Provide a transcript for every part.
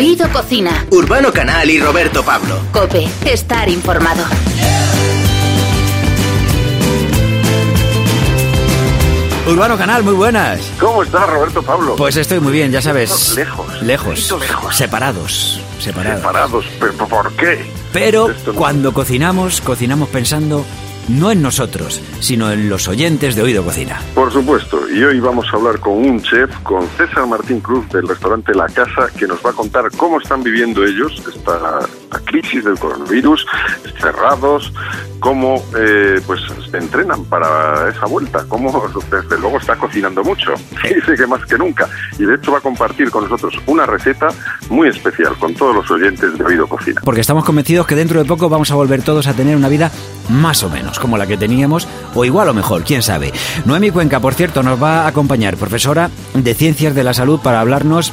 Oído Cocina. Urbano Canal y Roberto Pablo. Cope, estar informado. Urbano Canal, muy buenas. ¿Cómo estás, Roberto Pablo? Pues estoy muy bien, ya sabes. Lejos. Lejos. lejos. Separados. Separados. Separados. ¿Pero por qué? Pero no- cuando cocinamos, cocinamos pensando no en nosotros, sino en los oyentes de Oído Cocina. Por supuesto, y hoy vamos a hablar con un chef, con César Martín Cruz del restaurante La Casa, que nos va a contar cómo están viviendo ellos esta, esta crisis del coronavirus, cerrados, cómo eh, pues entrenan para esa vuelta, cómo desde luego está cocinando mucho, dice que más que nunca, y de hecho va a compartir con nosotros una receta muy especial con todos los oyentes de Oído Cocina. Porque estamos convencidos que dentro de poco vamos a volver todos a tener una vida más o menos como la que teníamos, o igual o mejor, quién sabe. Noemi Cuenca, por cierto, nos va a acompañar, profesora de Ciencias de la Salud, para hablarnos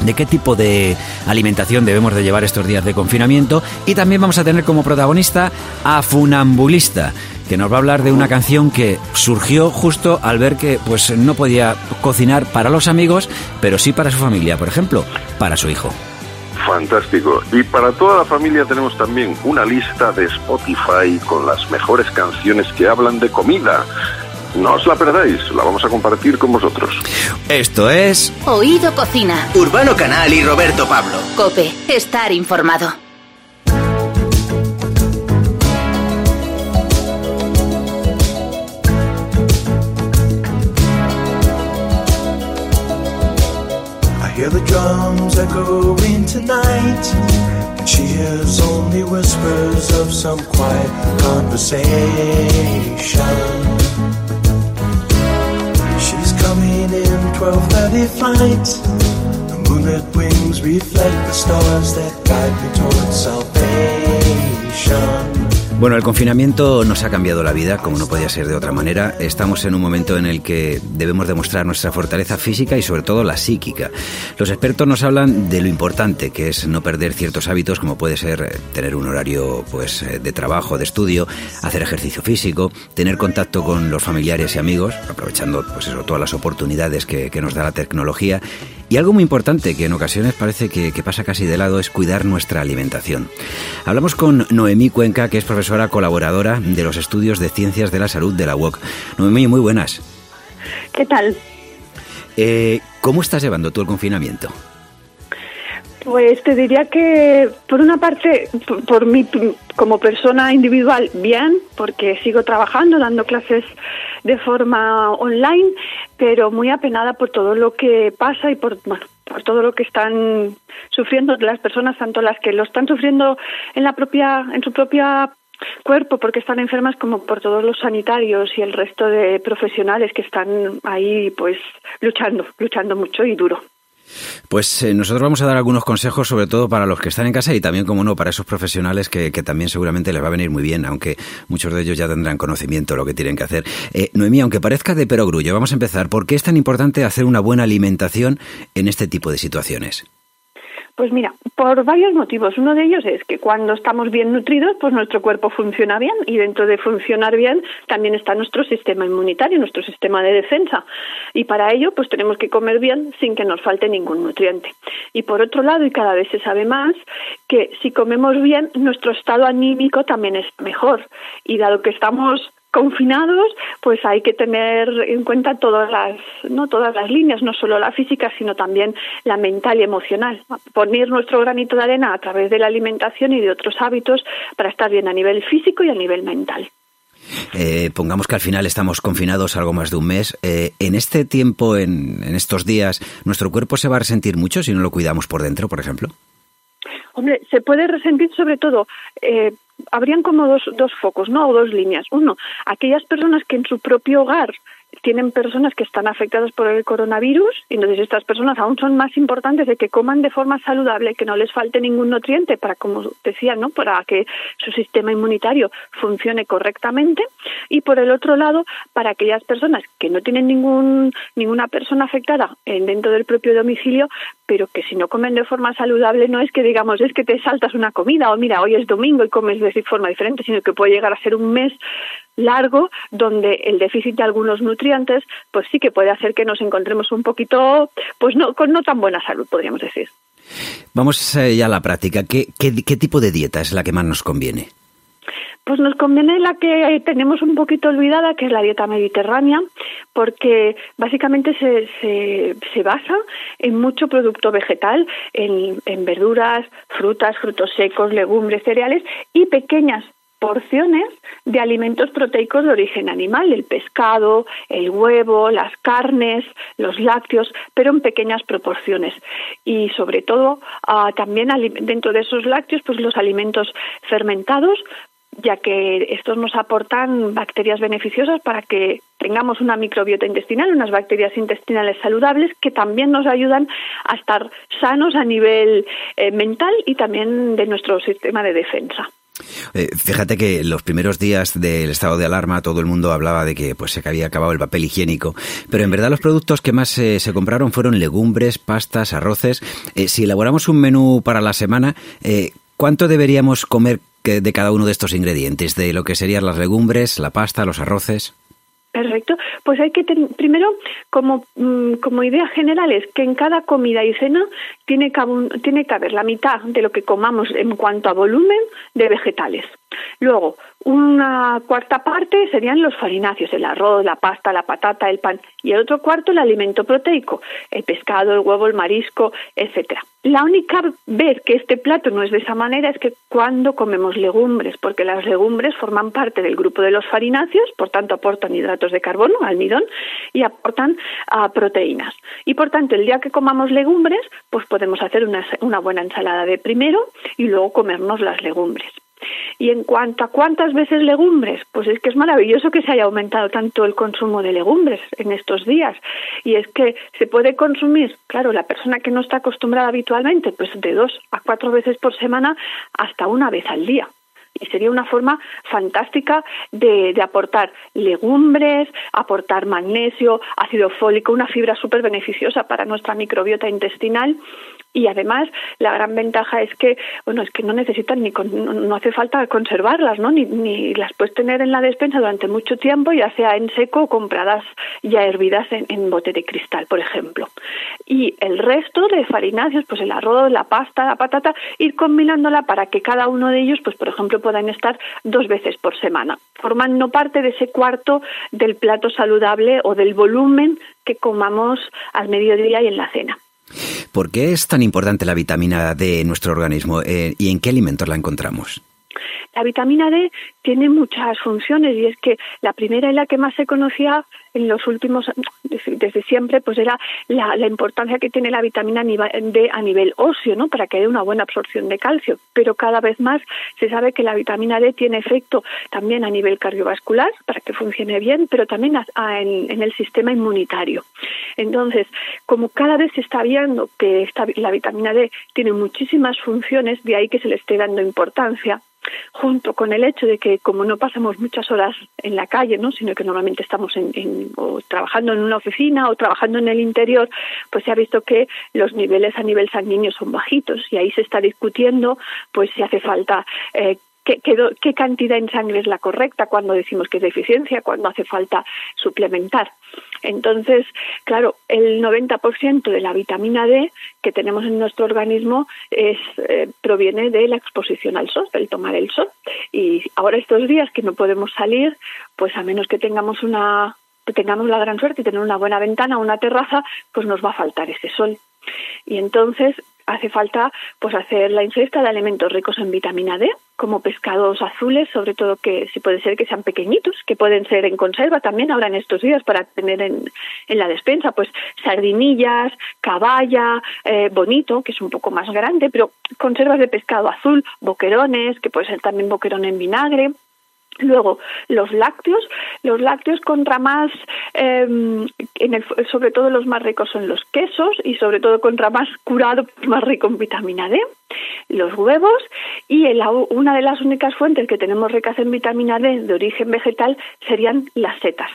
de qué tipo de alimentación debemos de llevar estos días de confinamiento y también vamos a tener como protagonista a Funambulista que nos va a hablar de una canción que surgió justo al ver que pues no podía cocinar para los amigos, pero sí para su familia, por ejemplo, para su hijo. Fantástico. Y para toda la familia tenemos también una lista de Spotify con las mejores canciones que hablan de comida. No os la perdáis, la vamos a compartir con vosotros. Esto es Oído Cocina. Urbano Canal y Roberto Pablo. Cope, estar informado. I hear the drums echoing tonight. And she hears only whispers of some quiet conversation. 12:30 flight. The moonlit wings reflect the stars that guide me towards salvation. Bueno, el confinamiento nos ha cambiado la vida, como no podía ser de otra manera. Estamos en un momento en el que debemos demostrar nuestra fortaleza física y sobre todo la psíquica. Los expertos nos hablan de lo importante que es no perder ciertos hábitos, como puede ser eh, tener un horario pues eh, de trabajo, de estudio, hacer ejercicio físico, tener contacto con los familiares y amigos, aprovechando pues eso, todas las oportunidades que, que nos da la tecnología. Y algo muy importante que en ocasiones parece que, que pasa casi de lado es cuidar nuestra alimentación. Hablamos con Noemí Cuenca, que es profesora colaboradora de los estudios de ciencias de la salud de la UOC. Noemí, muy buenas. ¿Qué tal? Eh, ¿Cómo estás llevando tú el confinamiento? Pues te diría que, por una parte, por, por mí como persona individual, bien, porque sigo trabajando, dando clases de forma online, pero muy apenada por todo lo que pasa y por, bueno, por todo lo que están sufriendo las personas, tanto las que lo están sufriendo en la propia, en su propia cuerpo porque están enfermas como por todos los sanitarios y el resto de profesionales que están ahí pues luchando, luchando mucho y duro. Pues eh, nosotros vamos a dar algunos consejos, sobre todo para los que están en casa y también, como no, para esos profesionales que, también seguramente les va a venir muy bien, aunque muchos de ellos ya tendrán conocimiento de lo que tienen que hacer. Eh, Noemí, aunque parezca de perogrullo, vamos a empezar. ¿Por qué es tan importante hacer una buena alimentación en este tipo de situaciones? Pues mira, por varios motivos. Uno de ellos es que cuando estamos bien nutridos, pues nuestro cuerpo funciona bien y dentro de funcionar bien también está nuestro sistema inmunitario, nuestro sistema de defensa. Y para ello, pues tenemos que comer bien sin que nos falte ningún nutriente. Y por otro lado, y cada vez se sabe más, que si comemos bien, nuestro estado anímico también es mejor. Y dado que estamos confinados, pues hay que tener en cuenta todas las, no todas las líneas, no solo la física, sino también la mental y emocional. Poner nuestro granito de arena a través de la alimentación y de otros hábitos para estar bien a nivel físico y a nivel mental. Eh, pongamos que al final estamos confinados algo más de un mes. Eh, en este tiempo, en, en estos días, ¿nuestro cuerpo se va a resentir mucho si no lo cuidamos por dentro, por ejemplo? Hombre, se puede resentir sobre todo, eh, habrían como dos, dos focos, ¿no? O dos líneas. Uno, aquellas personas que en su propio hogar tienen personas que están afectadas por el coronavirus, y entonces estas personas aún son más importantes de que coman de forma saludable, que no les falte ningún nutriente para, como decía, ¿no? para que su sistema inmunitario funcione correctamente. Y por el otro lado, para aquellas personas que no tienen ningún, ninguna persona afectada en, dentro del propio domicilio, pero que si no comen de forma saludable no es que digamos es que te saltas una comida o mira hoy es domingo y comes de forma diferente, sino que puede llegar a ser un mes largo donde el déficit de algunos nutrientes pues sí que puede hacer que nos encontremos un poquito pues no con no tan buena salud podríamos decir Vamos ya a la práctica. ¿Qué, qué tipo de dieta es la que más nos conviene? Pues nos conviene la que tenemos un poquito olvidada, que es la dieta mediterránea, porque básicamente se, se, se basa en mucho producto vegetal, en, en verduras, frutas, frutos secos, legumbres, cereales y pequeñas porciones de alimentos proteicos de origen animal, el pescado, el huevo, las carnes, los lácteos, pero en pequeñas proporciones. Y sobre todo, uh, también dentro de esos lácteos, pues los alimentos fermentados, ya que estos nos aportan bacterias beneficiosas para que tengamos una microbiota intestinal, unas bacterias intestinales saludables que también nos ayudan a estar sanos a nivel eh, mental y también de nuestro sistema de defensa. Eh, fíjate que los primeros días del estado de alarma todo el mundo hablaba de que pues se había acabado el papel higiénico, pero en verdad los productos que más eh, se compraron fueron legumbres, pastas, arroces. Eh, si elaboramos un menú para la semana, ¿cuánto deberíamos comer de cada uno de estos ingredientes, de lo que serían las legumbres, la pasta, los arroces? Perfecto. Pues hay que ten, primero, como, mm, como idea general, es que en cada comida y cena tiene que, tiene que haber la mitad de lo que comamos en cuanto a volumen de vegetales. Luego, una cuarta parte serían los farináceos, el arroz, la pasta, la patata, el pan, y el otro cuarto el alimento proteico, el pescado, el huevo, el marisco, etcétera. La única vez que este plato no es de esa manera es que cuando comemos legumbres, porque las legumbres forman parte del grupo de los farináceos, por tanto aportan hidratos de carbono, almidón, y aportan uh, proteínas. Y por tanto, el día que comamos legumbres, pues podemos hacer una buena ensalada de primero y luego comernos las legumbres. Y en cuanto a cuántas veces legumbres, pues es que es maravilloso que se haya aumentado tanto el consumo de legumbres en estos días. Y es que se puede consumir, claro, la persona que no está acostumbrada habitualmente, pues de dos a cuatro veces por semana hasta una vez al día y sería una forma fantástica de, aportar legumbres, aportar magnesio, ácido fólico, una fibra súper beneficiosa para nuestra microbiota intestinal y además la gran ventaja es que bueno es que no necesitan ni con, no, hace falta conservarlas no ni, ni, las puedes tener en la despensa durante mucho tiempo ya sea en seco o compradas ya hervidas en, en bote de cristal por ejemplo. Y el resto de farináceos pues el arroz la pasta la patata ir combinándola para que cada uno de ellos pues por ejemplo puedan estar dos veces por semana formando parte de ese cuarto del plato saludable o del volumen que comamos al mediodía y en la cena ¿Por qué es tan importante la vitamina D en nuestro organismo eh, y en qué alimentos la encontramos? La vitamina D tiene muchas funciones y es que la primera y la que más se conocía en los últimos, desde siempre, pues era la, importancia que tiene la vitamina D a nivel óseo, ¿no? Para que haya una buena absorción de calcio. Pero cada vez más se sabe que la vitamina D tiene efecto también a nivel cardiovascular, para que funcione bien, pero también en, el sistema inmunitario. Entonces, como cada vez se está viendo que esta, la vitamina D tiene muchísimas funciones, de ahí que se le esté dando importancia, junto con el hecho de que como no pasamos muchas horas en la calle, ¿no? sino que normalmente estamos en, en, o trabajando en una oficina o trabajando en el interior, pues se ha visto que los niveles a nivel sanguíneo son bajitos y ahí se está discutiendo pues si hace falta eh, Qué, qué, qué, cantidad en sangre es la correcta cuando decimos que es deficiencia, cuando hace falta suplementar. Entonces, claro, el 90% de la vitamina D que tenemos en nuestro organismo es, eh, proviene de la exposición al sol, del tomar el sol. Y ahora estos días que no podemos salir, pues a menos que tengamos una que tengamos la gran suerte y tener una buena ventana, una terraza, pues nos va a faltar ese sol. Y entonces hace falta pues hacer la ingesta de alimentos ricos en vitamina D, como pescados azules, sobre todo que si puede ser que sean pequeñitos, que pueden ser en conserva también ahora en estos días para tener en, en la despensa, pues sardinillas, caballa, eh, bonito, que es un poco más grande, pero conservas de pescado azul, boquerones, que puede ser también boquerón en vinagre, Luego, los lácteos, los lácteos contra más, el, sobre todo los más ricos son los quesos y sobre todo contra más curado, más rico en vitamina D, los huevos y una de las únicas fuentes que tenemos ricas en vitamina D de origen vegetal serían las setas.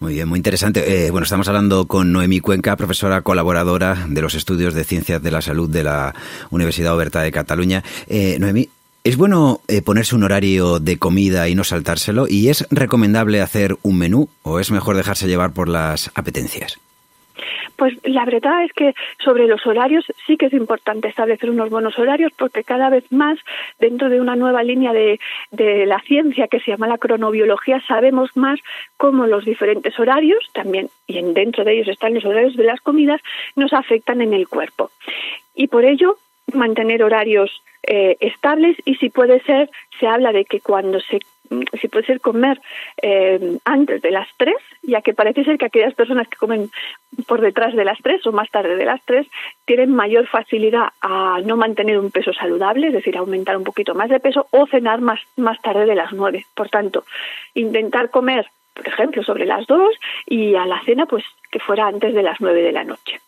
Muy bien, muy interesante. Eh, bueno, estamos hablando con Noemí Cuenca, profesora colaboradora de los estudios de ciencias de la salud de la Universidad Oberta de Cataluña. Eh, Noemí, ¿Es bueno eh, ponerse un horario de comida y no saltárselo? ¿Y es recomendable hacer un menú o es mejor dejarse llevar por las apetencias? Pues la verdad es que sobre los horarios sí que es importante establecer unos buenos horarios porque cada vez más dentro de una nueva línea de, de la ciencia que se llama la cronobiología sabemos más cómo los diferentes horarios también y en, dentro de ellos están los horarios de las comidas nos afectan en el cuerpo. Y por ello mantener horarios eh, estables y si puede ser, se habla de que cuando se si puede ser comer eh, antes de las tres, ya que parece ser que aquellas personas que comen por detrás de las tres o más tarde de las tres tienen mayor facilidad a no mantener un peso saludable, es decir, aumentar un poquito más de peso o cenar más, más tarde de las nueve. Por tanto, intentar comer, por ejemplo, sobre las dos y a la cena, pues que fuera antes de las nueve de la noche.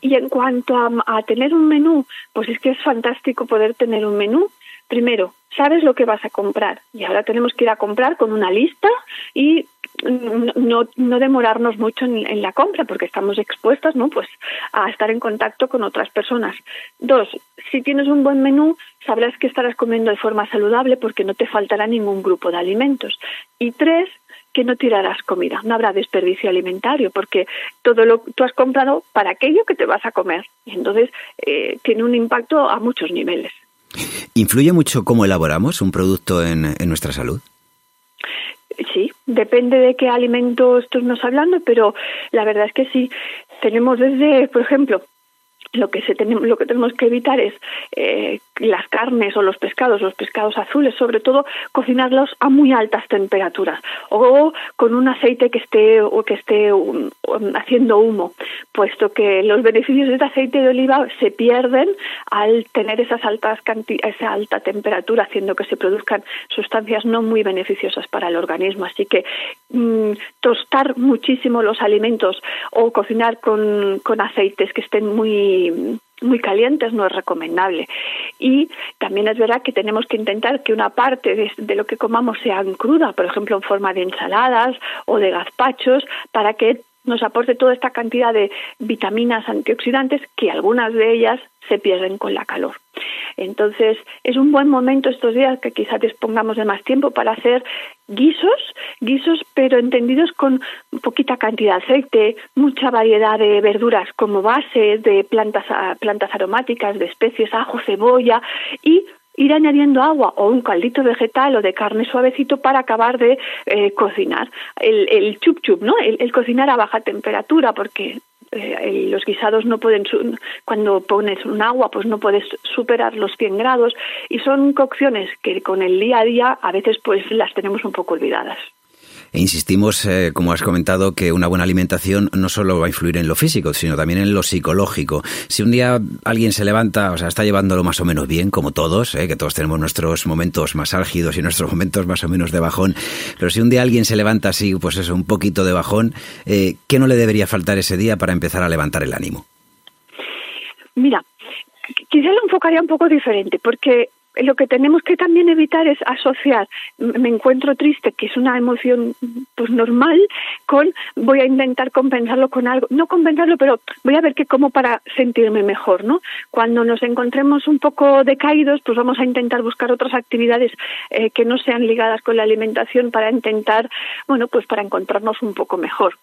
Y en cuanto a, tener un menú, pues es que es fantástico poder tener un menú. Primero, sabes lo que vas a comprar y ahora tenemos que ir a comprar con una lista y no, no demorarnos mucho en, la compra porque estamos expuestas no pues a estar en contacto con otras personas. Dos si tienes un buen menú sabrás que estarás comiendo de forma saludable porque no te faltará ningún grupo de alimentos. Y tres que no tirarás comida, no habrá desperdicio alimentario, porque todo lo tú has comprado para aquello que te vas a comer. Y entonces eh, tiene un impacto a muchos niveles. ¿Influye mucho cómo elaboramos un producto en, en nuestra salud? Sí, depende de qué alimento estemos hablando, pero la verdad es que sí. Tenemos desde, por ejemplo, lo que, se tenemos, lo que tenemos que evitar es eh, las carnes o los pescados, los pescados azules, sobre todo cocinarlos a muy altas temperaturas o con un aceite que esté o que esté um, um, haciendo humo, puesto que los beneficios de este aceite de oliva se pierden al tener esas altas esa alta temperatura, haciendo que se produzcan sustancias no muy beneficiosas para el organismo. Así que mm, tostar muchísimo los alimentos o cocinar con, con aceites que estén muy muy, calientes no es recomendable. Y también es verdad que tenemos que intentar que una parte de, lo que comamos sea cruda, por ejemplo, en forma de ensaladas o de gazpachos, para que nos aporte toda esta cantidad de vitaminas antioxidantes que algunas de ellas se pierden con la calor. Entonces, es un buen momento estos días que quizás dispongamos de más tiempo para hacer guisos, guisos pero entendidos con poquita cantidad de aceite, mucha variedad de verduras como base, de plantas, plantas aromáticas, de especies, ajo, cebolla y ir añadiendo agua o un caldito vegetal o de carne suavecito para acabar de eh, cocinar. El, el chup chup, ¿no? El, cocinar a baja temperatura porque eh, los guisados no pueden, cuando pones un agua, pues no puedes superar los 100 grados y son cocciones que con el día a día a veces pues las tenemos un poco olvidadas. E insistimos, eh, como has comentado, que una buena alimentación no solo va a influir en lo físico, sino también en lo psicológico. Si un día alguien se levanta, o sea, está llevándolo más o menos bien, como todos, eh, que todos tenemos nuestros momentos más álgidos y nuestros momentos más o menos de bajón, pero si un día alguien se levanta así, pues eso, un poquito de bajón, eh, ¿qué no le debería faltar ese día para empezar a levantar el ánimo? Mira, quizá lo enfocaría un poco diferente, porque lo que tenemos que también evitar es asociar me encuentro triste, que es una emoción pues normal, con voy a intentar compensarlo con algo, no compensarlo, pero voy a ver qué como para sentirme mejor, ¿no? Cuando nos encontremos un poco decaídos, pues vamos a intentar buscar otras actividades eh, que no sean ligadas con la alimentación para intentar, bueno, pues para encontrarnos un poco mejor.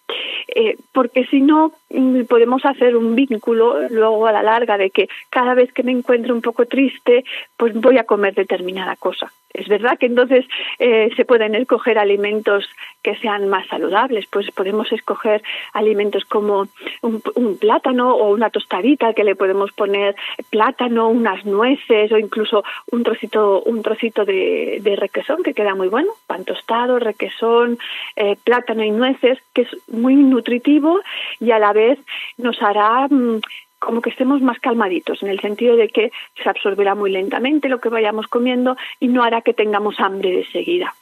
Eh, porque si no, mm, podemos hacer un vínculo luego a la larga de que cada vez que me encuentro un poco triste, pues voy a comer determinada cosa. Es verdad que entonces eh, se pueden escoger alimentos que sean más saludables, pues podemos escoger alimentos como un, plátano o una tostadita que le podemos poner plátano, unas nueces o incluso un trocito, un trocito de, requesón que queda muy bueno, pan tostado, requesón, eh, plátano y nueces, que es muy nutritivo y a la vez nos hará mm, como que estemos más calmaditos, en el sentido de que se absorberá muy lentamente lo que vayamos comiendo y no hará que tengamos hambre de seguida.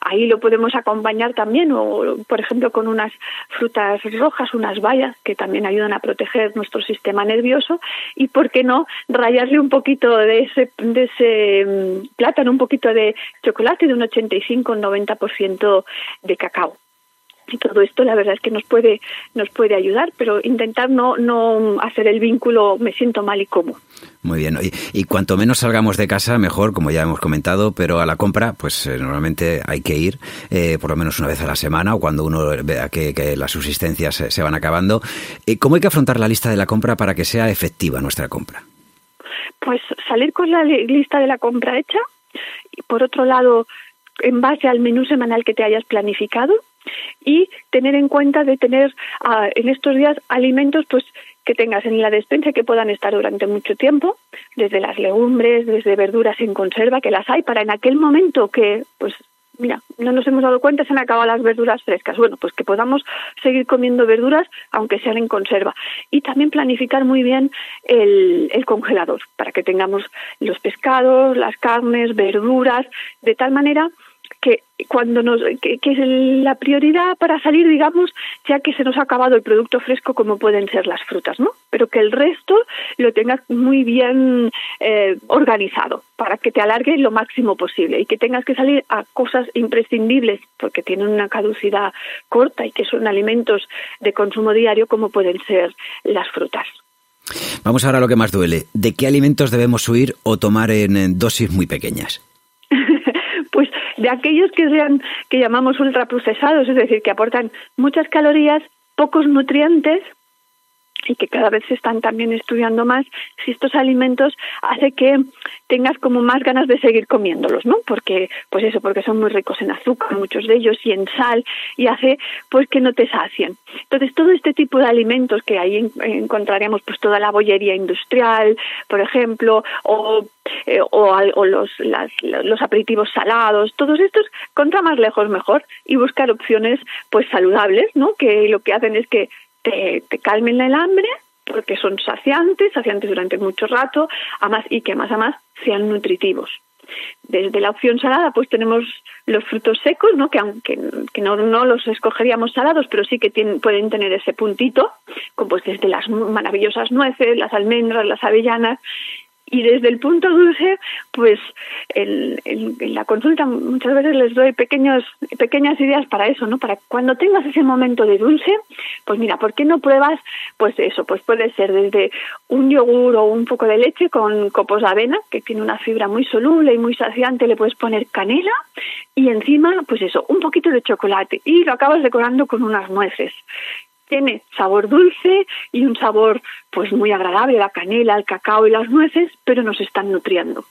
Ahí lo podemos acompañar también, o por ejemplo, con unas frutas rojas, unas bayas, que también ayudan a proteger nuestro sistema nervioso, y por qué no rayarle un poquito de ese, de ese mm, plátano, un poquito de chocolate de un 85 90% de cacao y todo esto la verdad es que nos puede nos puede ayudar pero intentar no no hacer el vínculo me siento mal y cómo. Muy bien y, y cuanto menos salgamos de casa mejor como ya hemos comentado pero a la compra pues eh, normalmente hay que ir eh, por lo menos una vez a la semana o cuando uno vea que, que las subsistencias se, se van acabando. Eh, cómo hay que afrontar la lista de la compra para que sea efectiva nuestra compra pues salir con la lista de la compra hecha y por otro lado en base al menú semanal que te hayas planificado y tener en cuenta de tener uh, en estos días alimentos pues que tengas en la despensa que puedan estar durante mucho tiempo, desde las legumbres, desde verduras en conserva, que las hay para en aquel momento que, pues, mira, no nos hemos dado cuenta, se han acabado las verduras frescas. Bueno, pues que podamos seguir comiendo verduras, aunque sean en conserva. Y también planificar muy bien el, el congelador, para que tengamos los pescados, las carnes, verduras, de tal manera que cuando nos que, es la prioridad para salir digamos ya que se nos ha acabado el producto fresco como pueden ser las frutas no pero que el resto lo tengas muy bien eh, organizado para que te alargue lo máximo posible y que tengas que salir a cosas imprescindibles porque tienen una caducidad corta y que son alimentos de consumo diario como pueden ser las frutas Vamos ahora a lo que más duele. ¿De qué alimentos debemos huir o tomar en dosis muy pequeñas? De aquellos que sean que llamamos ultraprocesados, es decir, que aportan muchas calorías, pocos nutrientes y que cada vez se están también estudiando más si estos alimentos hace que tengas como más ganas de seguir comiéndolos, ¿no? Porque pues eso, porque son muy ricos en azúcar, muchos de ellos y en sal y hace pues que no te sacien. Entonces, todo este tipo de alimentos que ahí encontraríamos pues toda la bollería industrial, por ejemplo, o eh, o, los, las, los aperitivos salados, todos estos, contra más lejos mejor y buscar opciones pues saludables, ¿no? Que lo que hacen es que te, calmen el hambre porque son saciantes, saciantes durante mucho rato, a más y que más a más sean nutritivos. Desde la opción salada, pues tenemos los frutos secos, ¿no? Que aunque que no, no los escogeríamos salados, pero sí que tienen, pueden tener ese puntito, como pues desde las maravillosas nueces, las almendras, las avellanas, y desde el punto dulce, pues en, en, la consulta muchas veces les doy pequeños, pequeñas ideas para eso, ¿no? Para cuando tengas ese momento de dulce, pues mira, ¿por qué no pruebas? Pues eso, pues puede ser desde un yogur o un poco de leche con copos de avena, que tiene una fibra muy soluble y muy saciante, le puedes poner canela y encima, pues eso, un poquito de chocolate y lo acabas decorando con unas nueces tiene sabor dulce y un sabor pues muy agradable, la canela, el cacao y las nueces, pero nos están nutriendo.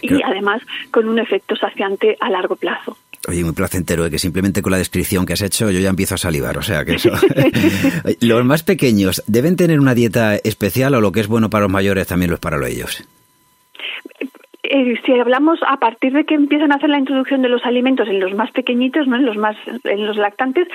Y además con un efecto saciante a largo plazo. Oye, muy placentero, ¿eh? que simplemente con la descripción que has hecho yo ya empiezo a salivar, o sea que eso... los más pequeños, ¿deben tener una dieta especial o lo que es bueno para los mayores también lo es para ellos? Eh, si hablamos a partir de que empiezan a hacer la introducción de los alimentos en los más pequeñitos, no en los más en los lactantes,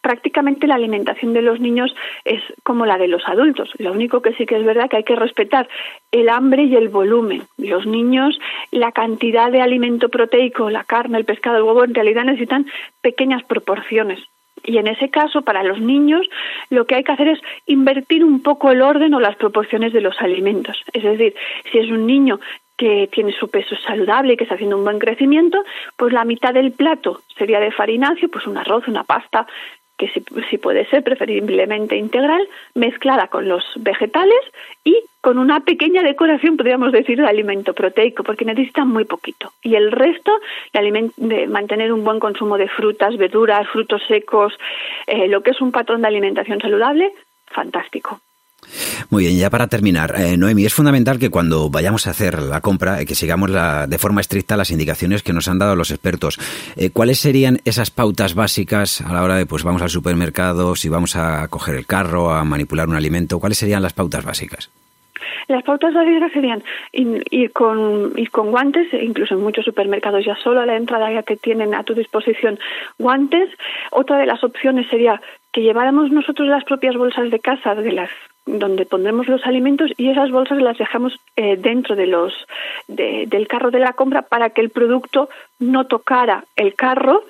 prácticamente la alimentación de los niños es como la de los adultos. Lo único que sí que es verdad que hay que respetar el hambre y el volumen. Los niños, la cantidad de alimento proteico, la carne, el pescado, el huevo, en realidad necesitan pequeñas proporciones. Y en ese caso, para los niños, lo que hay que hacer es invertir un poco el orden o las proporciones de los alimentos. Es decir, si es un niño que tiene su peso saludable y que está haciendo un buen crecimiento, pues la mitad del plato sería de farináceo, pues un arroz, una pasta, que si, si, puede ser preferiblemente integral, mezclada con los vegetales y con una pequeña decoración, podríamos decir, de alimento proteico, porque necesitan muy poquito. Y el resto de, mantener un buen consumo de frutas, verduras, frutos secos, eh, lo que es un patrón de alimentación saludable, fantástico. Muy bien, ya para terminar, eh, Noemi, es fundamental que cuando vayamos a hacer la compra, eh, que sigamos la, de forma estricta las indicaciones que nos han dado los expertos. Eh, ¿Cuáles serían esas pautas básicas a la hora de, pues vamos al supermercado, si vamos a coger el carro, a manipular un alimento? ¿Cuáles serían las pautas básicas? Las pautas básicas serían ir con, ir con guantes, incluso en muchos supermercados ya solo a la entrada ya que tienen a tu disposición guantes. Otra de las opciones sería que lleváramos nosotros las propias bolsas de casa de las donde pondremos los alimentos y esas bolsas las dejamos eh, dentro de los de, del carro de la compra para que el producto no tocara el carro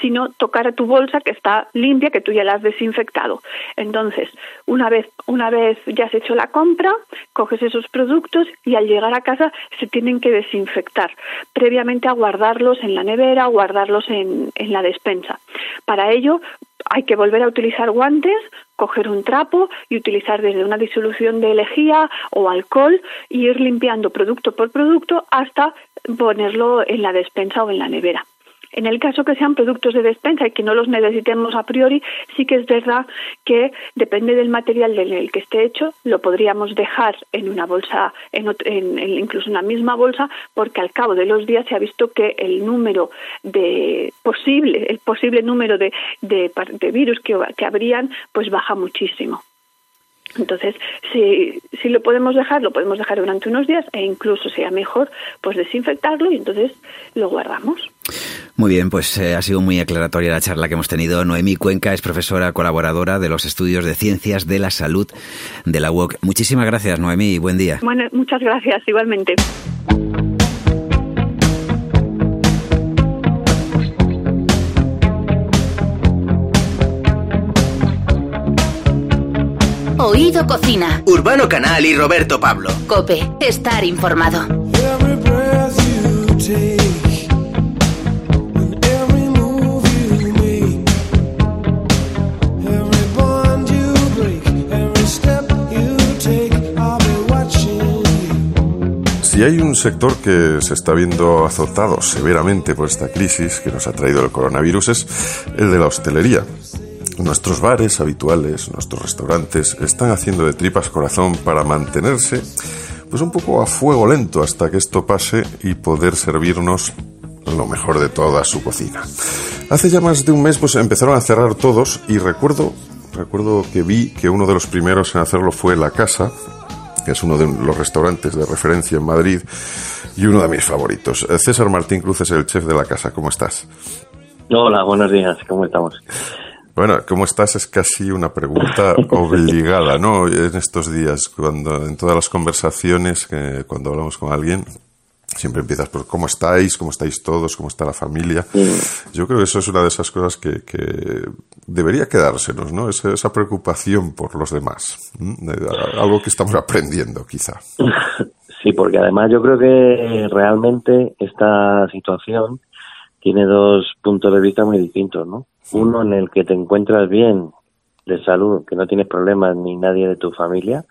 sino tocara tu bolsa que está limpia que tú ya la has desinfectado. Entonces una vez una vez ya has hecho la compra coges esos productos y al llegar a casa se tienen que desinfectar previamente a guardarlos en la nevera guardarlos en, en la despensa. Para ello hay que volver a utilizar guantes, coger un trapo y utilizar desde una disolución de lejía o alcohol y ir limpiando producto por producto hasta ponerlo en la despensa o en la nevera. En el caso que sean productos de despensa y que no los necesitemos a priori, sí que es verdad que depende del material en el que esté hecho, lo podríamos dejar en una bolsa, en, incluso en la misma bolsa, porque al cabo de los días se ha visto que el número de posible, el posible número de, de, virus que, que habrían, pues baja muchísimo. Entonces, si, si lo podemos dejar, lo podemos dejar durante unos días e incluso sea mejor, pues desinfectarlo y entonces lo guardamos. Muy bien, pues eh, ha sido muy aclaratoria la charla que hemos tenido. Noemí Cuenca es profesora colaboradora de los estudios de ciencias de la salud de la UOC. Muchísimas gracias, Noemí, y buen día. Bueno, muchas gracias, igualmente. Oído Cocina. Urbano Canal y Roberto Pablo. Cope, estar informado. Si hay un sector que se está viendo azotado severamente por esta crisis que nos ha traído el coronavirus es el de la hostelería. Nuestros bares habituales, nuestros restaurantes están haciendo de tripas corazón para mantenerse pues un poco a fuego lento hasta que esto pase y poder servirnos lo mejor de toda su cocina. Hace ya más de un mes pues empezaron a cerrar todos y recuerdo recuerdo que vi que uno de los primeros en hacerlo fue La Casa, que es uno de los restaurantes de referencia en Madrid y uno de mis favoritos. César Martín Cruz es el chef de la casa. ¿Cómo estás? Hola, buenos días. ¿Cómo estamos? Bueno, ¿cómo estás? Es casi una pregunta obligada, ¿no? En estos días, cuando en todas las conversaciones, que cuando hablamos con alguien, siempre empiezas por cómo estáis, cómo estáis todos, cómo está la familia. Yo creo que eso es una de esas cosas que, que debería quedársenos, ¿no? Esa, esa preocupación por los demás. Algo que estamos aprendiendo, quizá. Sí, porque además yo creo que realmente esta situación tiene dos puntos de vista muy distintos, ¿no? Uno en el que te encuentras bien de salud, que no tienes problemas ni nadie de tu familia,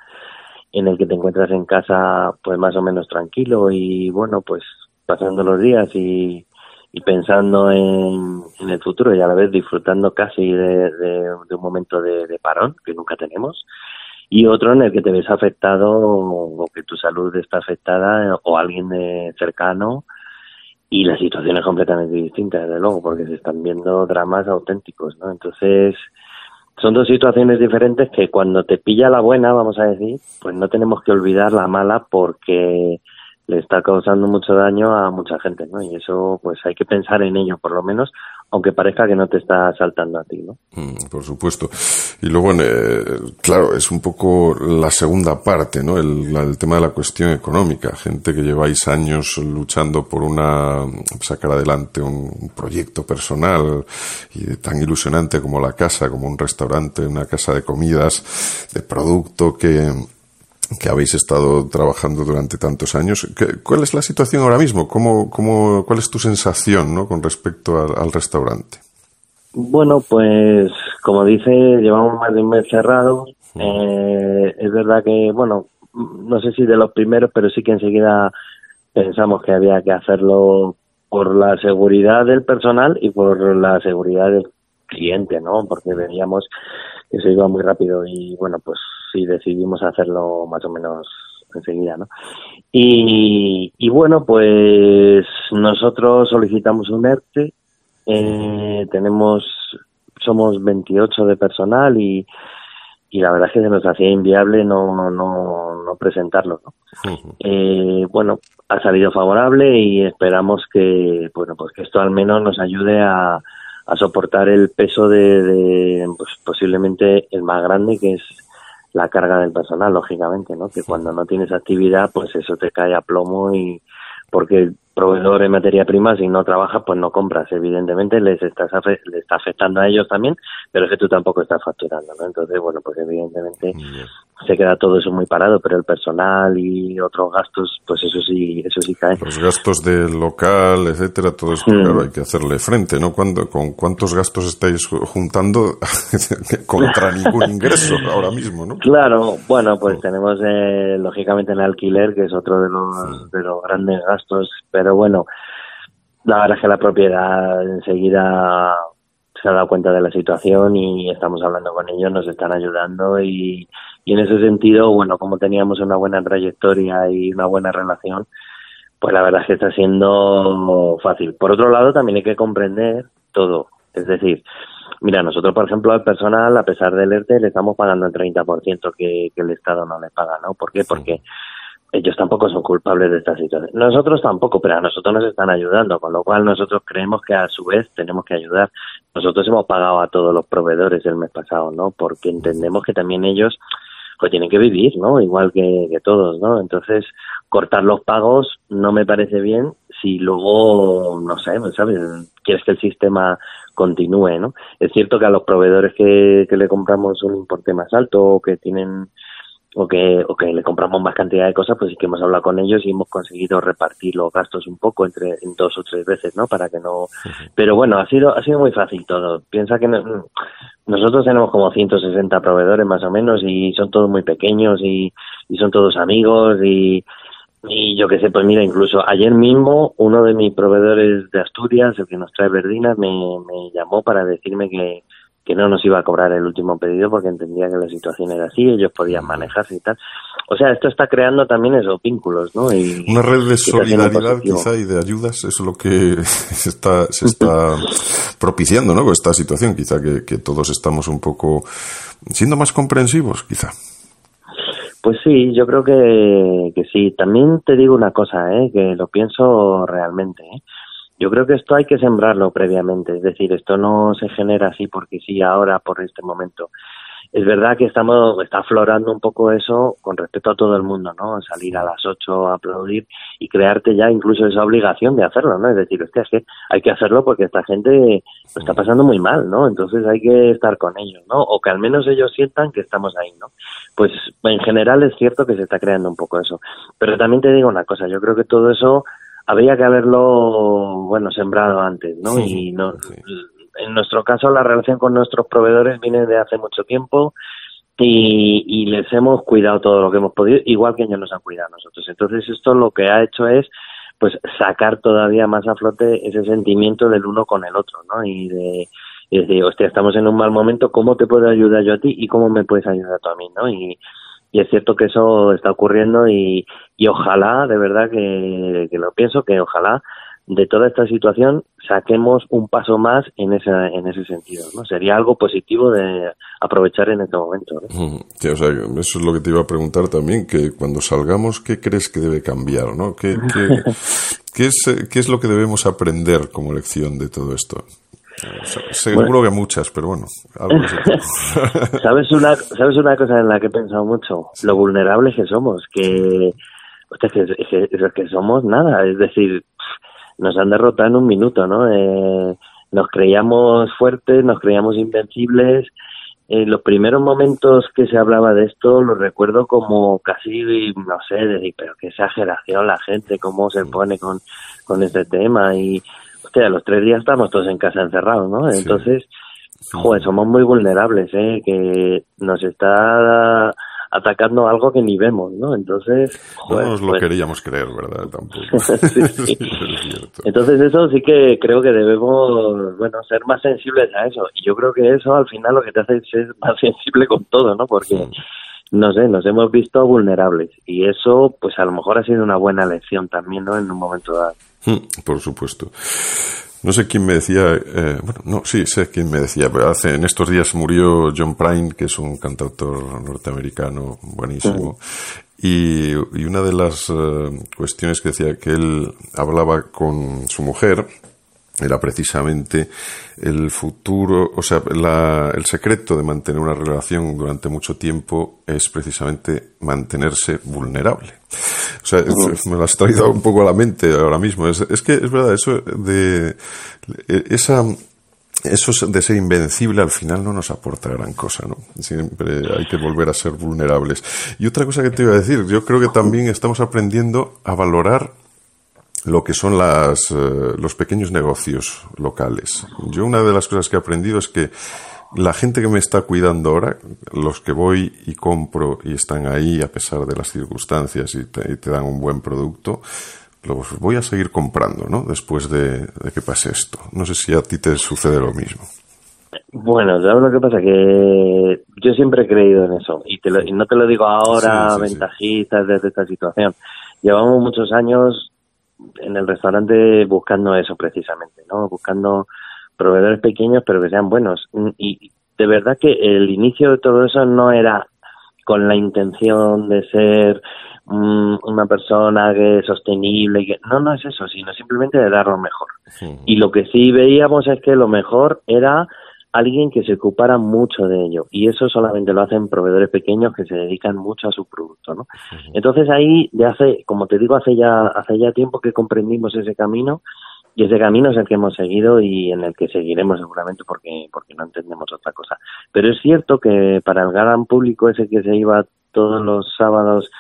en el que te encuentras en casa pues más o menos tranquilo y bueno pues pasando los días y, pensando en, el futuro y a la vez disfrutando casi de, un momento de, parón que nunca tenemos y otro en el que te ves afectado o que tu salud está afectada o alguien de cercano y la situación es completamente distinta desde luego porque se están viendo dramas auténticos no entonces son dos situaciones diferentes que cuando te pilla la buena, vamos a decir, pues no tenemos que olvidar la mala porque le está causando mucho daño a mucha gente, ¿no? Y eso, pues hay que pensar en ello, por lo menos, aunque parezca que no te está saltando a ti, ¿no? Mm, por supuesto. Y luego, eh, claro, es un poco la segunda parte, ¿no? El, tema de la cuestión económica. Gente que lleváis años luchando por una, sacar adelante un proyecto personal y tan ilusionante como la casa, como un restaurante, una casa de comidas, de producto que, que habéis estado trabajando durante tantos años. ¿Cuál es la situación ahora mismo? ¿Cómo, cómo, ¿Cuál es tu sensación ¿no? con respecto al, restaurante? Bueno, pues como dice, llevamos más de un mes cerrado. Eh, es verdad que, bueno, no sé si de los primeros, pero sí que enseguida pensamos que había que hacerlo por la seguridad del personal y por la seguridad del cliente, ¿no? Porque veníamos que se iba muy rápido y, bueno, pues y decidimos hacerlo más o menos enseguida, ¿no? Y, y bueno, pues nosotros solicitamos un ERTE, eh, tenemos, somos 28 de personal y, y la verdad es que se nos hacía inviable no, no, no presentarlo, ¿no? eh, bueno, ha salido favorable y esperamos que, bueno, pues que esto al menos nos ayude a, a soportar el peso de, de pues posiblemente el más grande que es la carga del personal, lógicamente, ¿no? Que cuando no tienes actividad, pues eso te cae a plomo y porque proveedor en materia prima, si no trabajas, pues no compras. Evidentemente les estás le está afectando a ellos también, pero es que tú tampoco estás facturando, ¿no? Entonces, bueno, pues evidentemente se queda todo eso muy parado, pero el personal y otros gastos, pues eso sí, eso sí cae. Los gastos del local, etcétera, todo esto, mm. claro, hay que hacerle frente, ¿no? ¿Cuándo, ¿Con cuántos gastos estáis juntando contra ningún ingreso ahora mismo, no? Claro, bueno, pues tenemos eh, lógicamente el alquiler, que es otro de los, de los grandes gastos, pero bueno, la verdad es que la propiedad enseguida se ha dado cuenta de la situación y estamos hablando con ellos, nos están ayudando y, y en ese sentido, bueno, como teníamos una buena trayectoria y una buena relación, pues la verdad es que está siendo fácil. Por otro lado, también hay que comprender todo. Es decir, mira, nosotros, por ejemplo, al personal, a pesar del ERTE, le estamos pagando el 30% que, que el Estado no le paga, ¿no? ¿Por qué? Porque ellos tampoco son culpables de esta situación. Nosotros tampoco, pero a nosotros nos están ayudando, con lo cual nosotros creemos que a su vez tenemos que ayudar. Nosotros hemos pagado a todos los proveedores el mes pasado, ¿no? Porque entendemos que también ellos pues tienen que vivir, ¿no? Igual que, todos, ¿no? Entonces, cortar los pagos no me parece bien si luego, no sé, ¿sabes? Quieres que el sistema continúe, ¿no? Es cierto que a los proveedores que, que le compramos un importe más alto o que tienen o que, o que le compramos más cantidad de cosas, pues sí que hemos hablado con ellos y hemos conseguido repartir los gastos un poco entre en dos o tres veces, ¿no? Para que no. Pero bueno, ha sido ha sido muy fácil todo. Piensa que nosotros tenemos como 160 proveedores más o menos y son todos muy pequeños y, y son todos amigos y y yo qué sé, pues mira, incluso ayer mismo uno de mis proveedores de Asturias, el que nos trae verdinas, me, me llamó para decirme que, que no nos iba a cobrar el último pedido porque entendía que la situación era así, ellos podían manejarse y tal. O sea, esto está creando también esos vínculos, ¿no? Y, Una red de solidaridad quizá y de ayudas es lo que se está, se está propiciando, ¿no? Con esta situación, quizá que, que todos estamos un poco siendo más comprensivos, quizá. Pues sí, yo creo que, que sí. También te digo una cosa, ¿eh? que lo pienso realmente. ¿eh? Yo creo que esto hay que sembrarlo previamente, es decir, esto no se genera así porque sí ahora, por este momento. Es verdad que estamos, está aflorando un poco eso con respecto a todo el mundo, ¿no? Salir a las 8 a aplaudir y crearte ya incluso esa obligación de hacerlo, ¿no? Es decir, es que hay que hacerlo porque esta gente lo está pasando muy mal, ¿no? Entonces hay que estar con ellos, ¿no? O que al menos ellos sientan que estamos ahí, ¿no? Pues en general es cierto que se está creando un poco eso. Pero también te digo una cosa, yo creo que todo eso habría que haberlo, bueno, sembrado antes, ¿no? y no, en nuestro caso la relación con nuestros proveedores viene de hace mucho tiempo y, y, les hemos cuidado todo lo que hemos podido, igual que ellos nos han cuidado a nosotros. Entonces esto lo que ha hecho es pues sacar todavía más a flote ese sentimiento del uno con el otro, ¿no? Y de, y decir, hostia, estamos en un mal momento, ¿cómo te puedo ayudar yo a ti y cómo me puedes ayudar tú a mí, ¿no? Y, y es cierto que eso está ocurriendo y, y ojalá, de verdad que, que, lo pienso, que ojalá de toda esta situación saquemos un paso más en ese, en ese sentido, ¿no? Sería algo positivo de aprovechar en este momento. Sí, o sea, eso es lo que te iba a preguntar también, que cuando salgamos, ¿qué crees que debe cambiar, no? ¿Qué, qué, qué es, qué es lo que debemos aprender como lección de todo esto? Seguro que muchas, pero bueno. ¿Sabes, una, ¿Sabes una cosa en la que he pensado mucho? Lo vulnerables que somos, que, que, que, somos nada, es decir, nos han derrotado en un minuto, ¿no? Eh, nos creíamos fuertes, nos creíamos invencibles. En los primeros momentos que se hablaba de esto, lo recuerdo como casi, no sé, decir, pero qué exageración la gente, cómo se pone con, con este tema. Y, hostia, a los tres días estamos todos en casa encerrados, ¿no? Entonces, joder, somos muy vulnerables, ¿eh? Que nos está atacando algo que ni vemos, ¿no? Entonces, joder, no nos lo pues queríamos creer, ¿verdad? Tampoco. Entonces eso sí que creo que debemos, bueno, ser más sensibles a eso. Y yo creo que eso al final lo que te hace es ser más sensible con todo, ¿no? Porque no sé, nos hemos visto vulnerables y eso pues a lo mejor ha sido una buena lección también, ¿no? En un momento dado. Hmm, por supuesto. No sé quién me decía, eh, bueno, no, sí, sé quién me decía, pero hace, en estos días murió John Prine, que es un cantautor norteamericano buenísimo, y, y, una de las eh, cuestiones que decía que él hablaba con su mujer, era precisamente el futuro, o sea, la, el secreto de mantener una relación durante mucho tiempo es precisamente mantenerse vulnerable. O sea, me lo has traído un poco a la mente ahora mismo. Es, es que es verdad, eso de esa eso de ser invencible al final no nos aporta gran cosa, ¿no? Siempre hay que volver a ser vulnerables. Y otra cosa que te iba a decir, yo creo que también estamos aprendiendo a valorar lo que son las, eh, los pequeños negocios locales. Yo una de las cosas que he aprendido es que la gente que me está cuidando ahora, los que voy y compro y están ahí a pesar de las circunstancias y te dan un buen producto, los voy a seguir comprando, ¿no? Después de, que pase esto. No sé si a ti te sucede lo mismo. Bueno, ¿sabes lo que pasa? Que yo siempre he creído en eso. Y, te no te lo digo ahora, ventajistas desde esta situación. Llevamos muchos años en el restaurante buscando eso precisamente, ¿no? Buscando proveedores pequeños pero que sean buenos. Y de verdad que el inicio de todo eso no era con la intención de ser una persona que es sostenible. Que, no, no es eso, sino simplemente de dar lo mejor. Y lo que sí veíamos es que lo mejor era alguien que se ocupara mucho de ello. Y eso solamente lo hacen proveedores pequeños que se dedican mucho a su producto, ¿no? Entonces ahí, de hace, como te digo, hace ya, hace ya tiempo que comprendimos ese camino y ese camino es el que hemos seguido y en el que seguiremos seguramente porque, porque no entendemos otra cosa. Pero es cierto que para el gran público ese que se iba todos los sábados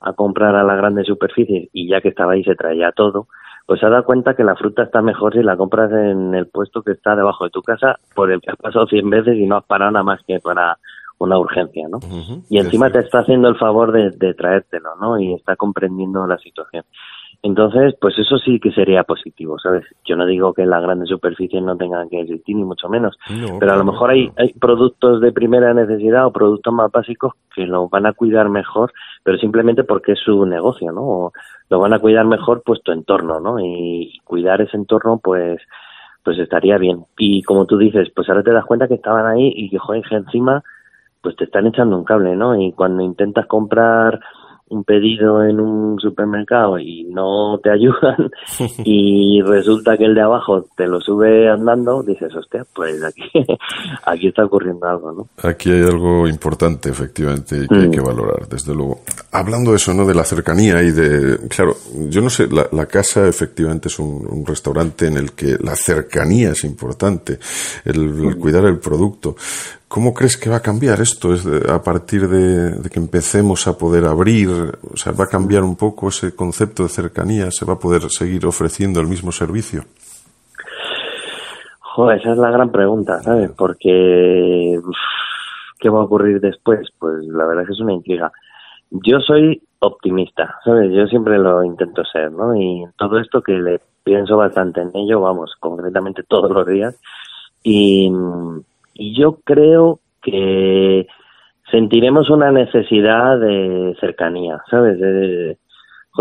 a comprar a la grande superficie y ya que estaba ahí se traía todo, pues se ha dado cuenta que la fruta está mejor si la compras en el puesto que está debajo de tu casa por el que has pasado 100 veces y no has parado nada más que para una urgencia, ¿no? y encima te está haciendo el favor de, de traértelo, ¿no? Y está comprendiendo la situación. Entonces, pues eso sí que sería positivo, ¿sabes? Yo no digo que las grandes superficies no tengan que existir, ni mucho menos, pero a lo mejor hay, hay productos de primera necesidad o productos más básicos que lo van a cuidar mejor, pero simplemente porque es su negocio, ¿no? O lo van a cuidar mejor pues tu entorno, ¿no? Y cuidar ese entorno, pues pues estaría bien. Y como tú dices, pues ahora te das cuenta que estaban ahí y que, joder, encima, pues te están echando un cable, ¿no? Y cuando intentas comprar un pedido en un supermercado y no te ayudan y resulta que el de abajo te lo sube andando, dices, hostia, pues aquí, aquí está ocurriendo algo, ¿no? Aquí hay algo importante, efectivamente, que hay mm. que valorar, desde luego. Hablando de eso, ¿no? De la cercanía y de, claro, yo no sé, la, casa efectivamente es un, restaurante en el que la cercanía es importante, el mm. cuidar el producto, ¿Cómo crees que va a cambiar esto a partir de, que empecemos a poder abrir? O sea, ¿va a cambiar un poco ese concepto de cercanía? ¿Se va a poder seguir ofreciendo el mismo servicio? Joder, esa es la gran pregunta, ¿sabes? Porque ¿qué va a ocurrir después? Pues la verdad es que es una intriga. Yo soy optimista, ¿sabes? Yo siempre lo intento ser, ¿no? Y todo esto que le pienso bastante en ello, vamos, concretamente todos los días. Y, y yo creo que sentiremos una necesidad de cercanía, ¿sabes?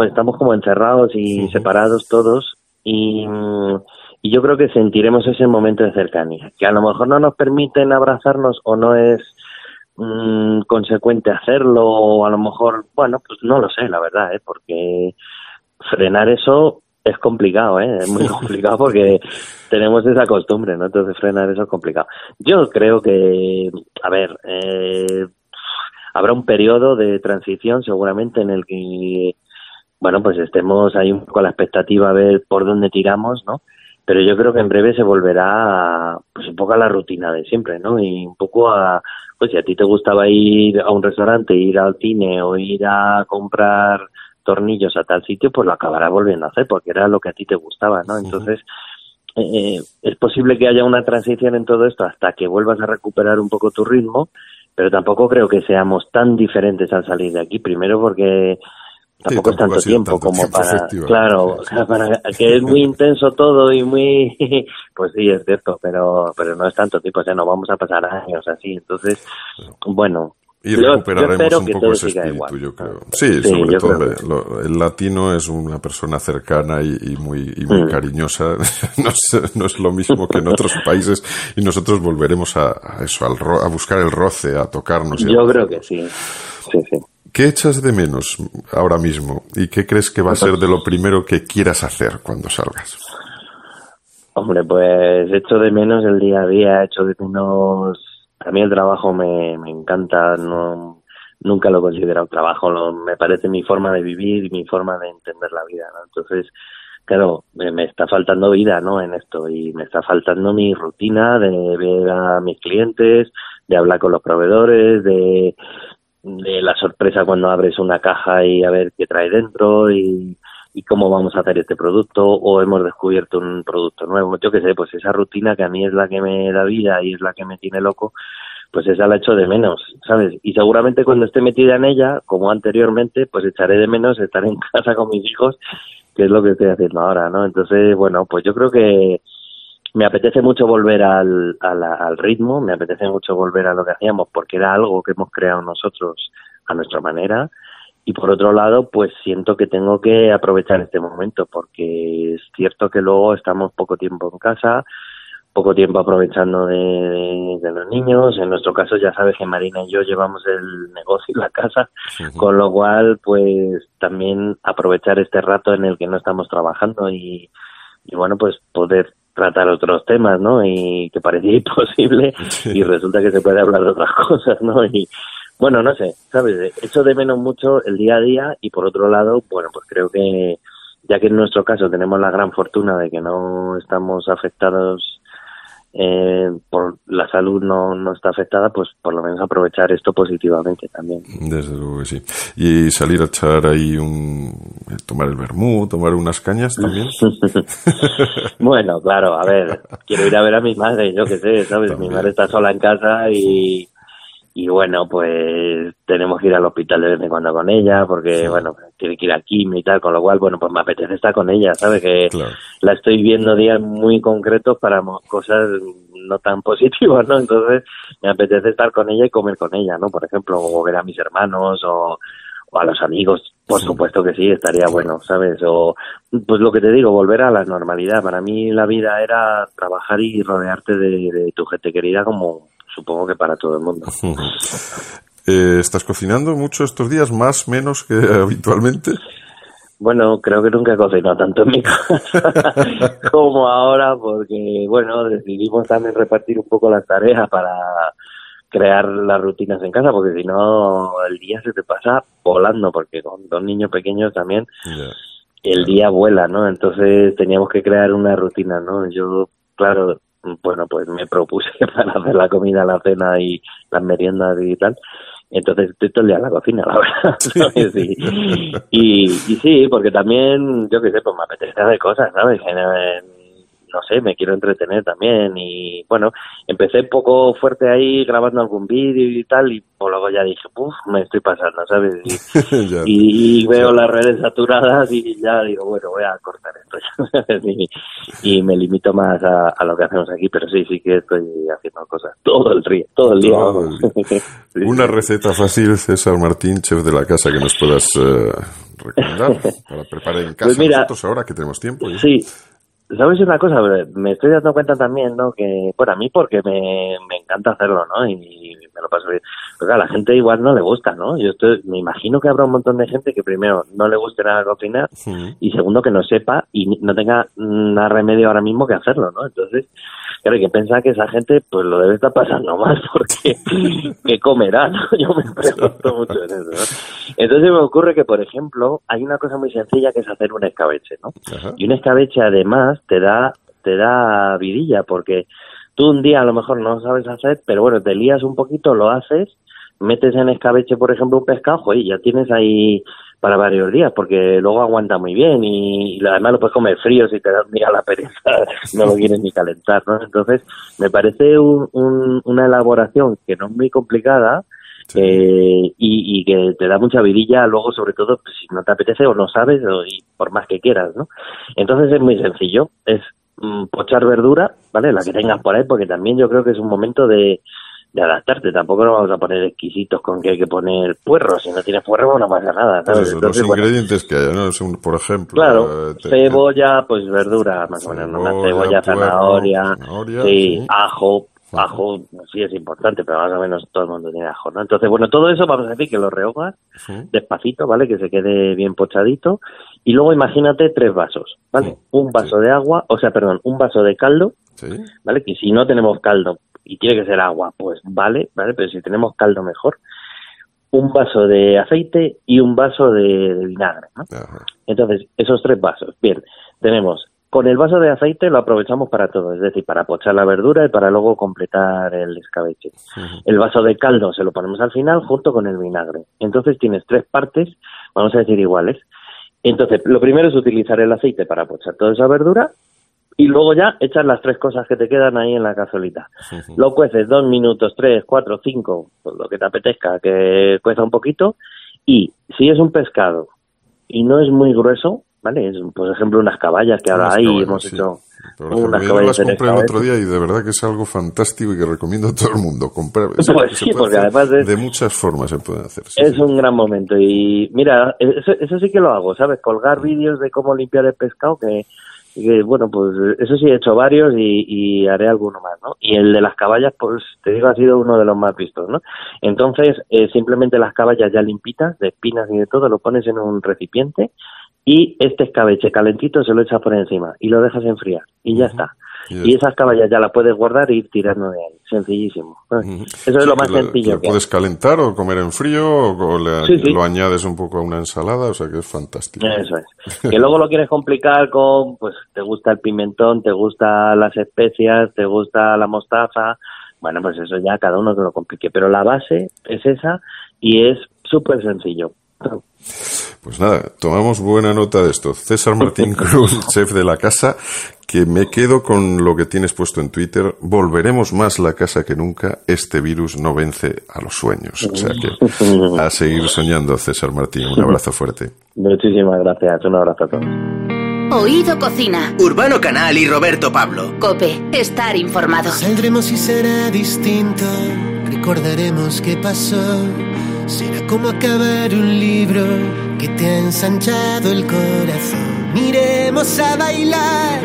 estamos como encerrados y separados todos y, y, yo creo que sentiremos ese momento de cercanía, que a lo mejor no nos permiten abrazarnos o no es mm, consecuente hacerlo o a lo mejor, bueno, pues no lo sé, la verdad, ¿eh? porque frenar eso es complicado, ¿eh? Es muy complicado porque tenemos esa costumbre, ¿no? Entonces frenar eso es complicado. Yo creo que, a ver, eh, habrá un periodo de transición seguramente en el que, bueno, pues estemos ahí un poco a la expectativa a ver por dónde tiramos, ¿no? Pero yo creo que en breve se volverá, pues un poco a la rutina de siempre, ¿no? Y un poco a, pues si a ti te gustaba ir a un restaurante, ir al cine o ir a comprar tornillos a tal sitio, pues lo acabará volviendo a hacer porque era lo que a ti te gustaba, ¿no? Entonces, eh, es posible que haya una transición en todo esto hasta que vuelvas a recuperar un poco tu ritmo, pero tampoco creo que seamos tan diferentes al salir de aquí. Primero porque tampoco es tanto tiempo como para claro para que es muy intenso todo y muy pues sí es cierto pero pero no es tanto tiempo o sea no vamos a pasar años así entonces bueno y recuperaremos un poco ese espíritu, yo creo. Sí, sobre todo el latino es una persona cercana y, muy, y muy mm. cariñosa. no, es, no, es, lo mismo que en otros países y nosotros volveremos a, eso, al a buscar el roce, a tocarnos. Yo creo que sí. sí, sí. ¿Qué echas de menos ahora mismo y qué crees que va a ser de lo primero que quieras hacer cuando salgas? Hombre, pues echo de menos el día a día, echo de menos a mí el trabajo me, me encanta, no, nunca lo he considerado trabajo, lo- me parece mi forma de vivir y mi forma de entender la vida, ¿no? Entonces, claro, me, me está faltando vida, ¿no? En esto y me está faltando mi rutina de ver a mis clientes, de hablar con los proveedores, de, de la sorpresa cuando abres una caja y a ver qué trae dentro y, y cómo vamos a hacer este producto o hemos descubierto un producto nuevo. Yo qué sé, pues esa rutina que a mí es la que me da vida y es la que me tiene loco, pues esa la echo de menos, ¿sabes? Y seguramente cuando esté metida en ella, como anteriormente, pues echaré de menos estar en casa con mis hijos, que es lo que estoy haciendo ahora, ¿no? Entonces, bueno, pues yo creo que me apetece mucho volver al, al, al ritmo, me apetece mucho volver a lo que hacíamos, porque era algo que hemos creado nosotros a nuestra manera. Y por otro lado, pues siento que tengo que aprovechar este momento, porque es cierto que luego estamos poco tiempo en casa, poco tiempo aprovechando de, de- de los niños. En nuestro caso, ya sabes que Marina y yo llevamos el negocio y la casa, con lo cual, pues también aprovechar este rato en el que no estamos trabajando y, y bueno, pues poder tratar otros temas, ¿no? Y que parecía imposible y resulta que se puede hablar de otras cosas, ¿no? Y bueno, no sé, ¿sabes? Echo de menos mucho el día a día y por otro lado, bueno, pues creo que ya que en nuestro caso tenemos la gran fortuna de que no estamos afectados eh, por la salud no, no está afectada, pues por lo menos aprovechar esto positivamente también. Desde luego que sí. Y salir a echar ahí un... tomar el vermú, tomar unas cañas también. Bueno, claro, a ver, quiero ir a ver a mi madre, yo qué sé, ¿sabes? Mi madre está sola en casa y, y bueno, pues tenemos que ir al hospital de vez en cuando con ella porque, bueno, tiene que ir a quimio y tal, con lo cual, bueno, pues me apetece estar con ella, ¿sabes? Que Claro. la estoy viendo días muy concretos para cosas no tan positivas, ¿no? Entonces me apetece estar con ella y comer con ella, ¿no? Por ejemplo, o ver a mis hermanos o, o a los amigos, por supuesto que sí, estaría bueno, ¿sabes? O, pues lo que te digo, volver a la normalidad. Para mí la vida era trabajar y rodearte de, de tu gente querida como supongo que para todo el mundo. Eh, ¿Estás cocinando mucho estos días? ¿Más, menos que habitualmente? Bueno, creo que nunca he cocinado tanto en mi casa como ahora, porque, bueno, decidimos también repartir un poco las tareas para crear las rutinas en casa, porque si no, el día se te pasa volando, porque con dos niños pequeños también el día vuela, ¿no? Entonces teníamos que crear una rutina, ¿no? Yo, claro, bueno, pues me propuse para hacer la comida, la cena y las meriendas y tal. Entonces estoy todo el la cocina, la verdad. Y, y, sí, porque también, yo qué sé, pues me apetece hacer cosas, ¿sabes? No sé, me quiero entretener también y bueno, empecé poco fuerte ahí grabando algún vídeo y tal y pues luego ya dije, uff, me estoy pasando, ¿sabes? Y, Ya. y veo las redes saturadas y ya digo, bueno, voy a cortar esto y, y me limito más a, a lo que hacemos aquí, pero sí, sí que estoy haciendo cosas todo el día, todo el día. Todo el vamos. día. Sí, Una receta fácil, César Martín, chef de la casa, que nos puedas eh, recomendar para preparar en casa Pues mira, nosotros ahora que tenemos tiempo. ¿eh? Sí, ¿sabes una cosa? Me estoy dando cuenta también, ¿no? Que, bueno, a mí porque me, me encanta hacerlo, ¿no? Y me lo paso bien. Pero claro, a la gente igual no le gusta, ¿no? Yo estoy, me imagino que habrá un montón de gente que primero no le guste nada cocinar y segundo que no sepa y no tenga nada remedio ahora mismo que hacerlo, ¿no? Entonces, claro, hay que pensar que esa gente pues lo debe estar pasando mal porque ¿qué comerá? no? Yo me pregunto mucho en eso, ¿no? Entonces me ocurre que, por ejemplo, hay una cosa muy sencilla que es hacer un escabeche, ¿no? Ajá. Y un escabeche además te da, te da vidilla, porque tú un día a lo mejor no sabes hacer, pero bueno, te lías un poquito, lo haces, metes en escabeche, por ejemplo, un pescado, y ya tienes ahí para varios días, porque luego aguanta muy bien y, y además lo puedes comer frío si te da día la pereza, no lo quieres ni calentar, ¿no? Entonces, me parece un- un- una elaboración que no es muy complicada, Sí. eh, y, y que te da mucha vidilla luego sobre todo pues, si no te apetece o no sabes o, y por más que quieras no entonces es muy sencillo es mm, pochar verdura vale la que tengas por ahí porque también yo creo que es un momento de, de adaptarte tampoco nos vamos a poner exquisitos con que hay que poner puerro si no tienes puerro no pasa nada ¿sabes? eso, Entonces, los bueno, ingredientes que haya, ¿no? Por ejemplo, Claro, eh, te- cebolla, pues verdura, más o menos, cebolla, Cebolla, puerro, zanahoria, zanahoria, sí, sí. ajo, ajo sí es importante, pero más o menos todo el mundo tiene ajo, ¿no? Entonces, bueno, todo eso vamos a decir que lo rehogas despacito, ¿vale? Que se quede bien pochadito. Y luego imagínate tres vasos, ¿vale? Un vaso de agua, o sea, perdón, un vaso de caldo, Sí. ¿vale? Que si no tenemos caldo y tiene que ser agua, pues vale, ¿vale? Pero si tenemos caldo mejor. un vaso de aceite y un vaso de, de vinagre. ¿no? Ajá. Entonces, esos tres vasos. Bien, tenemos con el vaso de aceite lo aprovechamos para todo, es decir, para pochar la verdura y para luego completar el escabeche. El vaso de caldo se lo ponemos al final junto con el vinagre. Entonces tienes tres partes, vamos a decir iguales. Entonces, lo primero es utilizar el aceite para pochar toda esa verdura y luego ya echas las tres cosas que te quedan ahí en la cazuelita. Lo cueces dos minutos, tres, cuatro, cinco, pues lo que te apetezca, que cueza un poquito. Y si es un pescado y no es muy grueso, ¿vale? Es, por ejemplo, unas caballas que ahora hay, hemos sí. hecho unas yo caballas las en compré el otro día y de verdad que es algo fantástico y que recomiendo a todo el mundo comprar. Pues sí, porque además es- de muchas formas se pueden hacer. sí, Es sí. un gran momento y mira, eso, eso sí que lo hago, ¿sabes? Colgar vídeos de cómo limpiar el pescado, que, que, bueno, pues eso sí he hecho varios y, y haré alguno más, ¿no? Y el de las caballas, pues te digo, ha sido uno de los más vistos, ¿no? Entonces, eh, simplemente las caballas ya limpitas, de espinas y de todo, lo pones en un recipiente y este escabeche calentito se lo echas por encima y lo dejas enfriar y ya está. Y esas caballas ya las puedes guardar y ir tirando de ahí, sencillísimo. Eso es lo más la- sencillo lo puedes calentar o comer en frío o, o le- Sí, sí. lo añades un poco a una ensalada, o sea que es fantástico. Eso es. Que luego lo quieres complicar con, pues, te gusta el pimentón, te gustan las especias, te gusta la mostaza. Bueno, pues eso ya cada uno que lo complique. Pero la base es esa y es súper sencillo. Pues nada, tomamos buena nota de esto. César Martín Cruz, chef de la casa, que me quedo con lo que tienes puesto en Twitter. Volveremos más la casa que nunca. Este virus no vence a los sueños. O sea que a seguir soñando, César Martín. Un abrazo fuerte. Muchísimas gracias. Un abrazo a todos. Oído Cocina. Urbano Canal y Roberto Pablo. Cope. Estar informado. Saldremos y será distinto. Recordaremos qué pasó. Será como acabar un libro que te ha ensanchado el corazón. Iremos a bailar,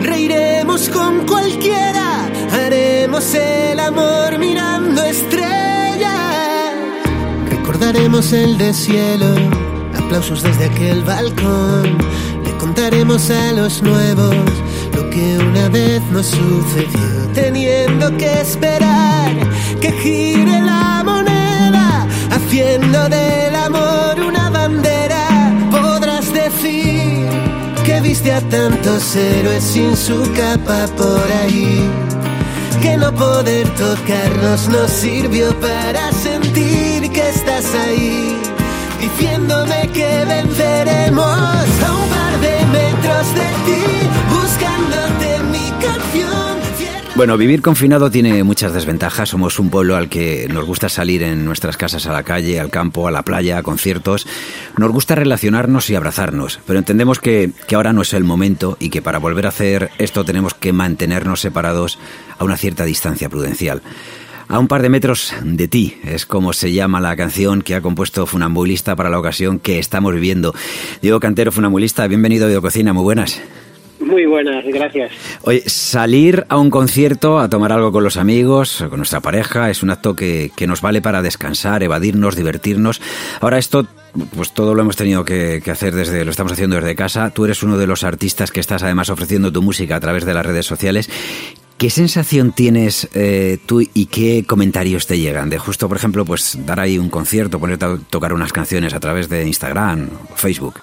reiremos con cualquiera. Haremos el amor mirando estrellas. Recordaremos el deshielo, aplausos desde aquel balcón. Le contaremos a los nuevos lo que una vez nos sucedió, teniendo que esperar que gire la moneda, haciendo del amor una bandera. Podrás decir que viste a tantos héroes sin su capa por ahí que no poder tocarnos nos sirvió para sentir que estás ahí, diciéndome que venceremos Bueno, vivir confinado tiene muchas desventajas. Somos un pueblo al que nos gusta salir en nuestras casas a la calle, al campo, a la playa, a conciertos. Nos gusta relacionarnos y abrazarnos, pero entendemos que, que ahora no es el momento y que para volver a hacer esto tenemos que mantenernos separados a una cierta distancia prudencial. A un par de metros de ti es como se llama la canción que ha compuesto Funambulista para la ocasión que estamos viviendo. Diego Cantero, Funambulista, bienvenido a Diego Cocina, muy buenas. Muy buenas, gracias. Oye, salir a un concierto, a tomar algo con los amigos, con nuestra pareja, es un acto que, que nos vale para descansar, evadirnos, divertirnos. Ahora esto, pues todo lo hemos tenido que, hacer desde, lo estamos haciendo desde casa. Tú eres uno de los artistas que estás además ofreciendo tu música a través de las redes sociales. ¿Qué sensación tienes eh, tú y qué comentarios te llegan? De justo, por ejemplo, pues dar ahí un concierto, ponerte a tocar unas canciones a través de Instagram, Facebook.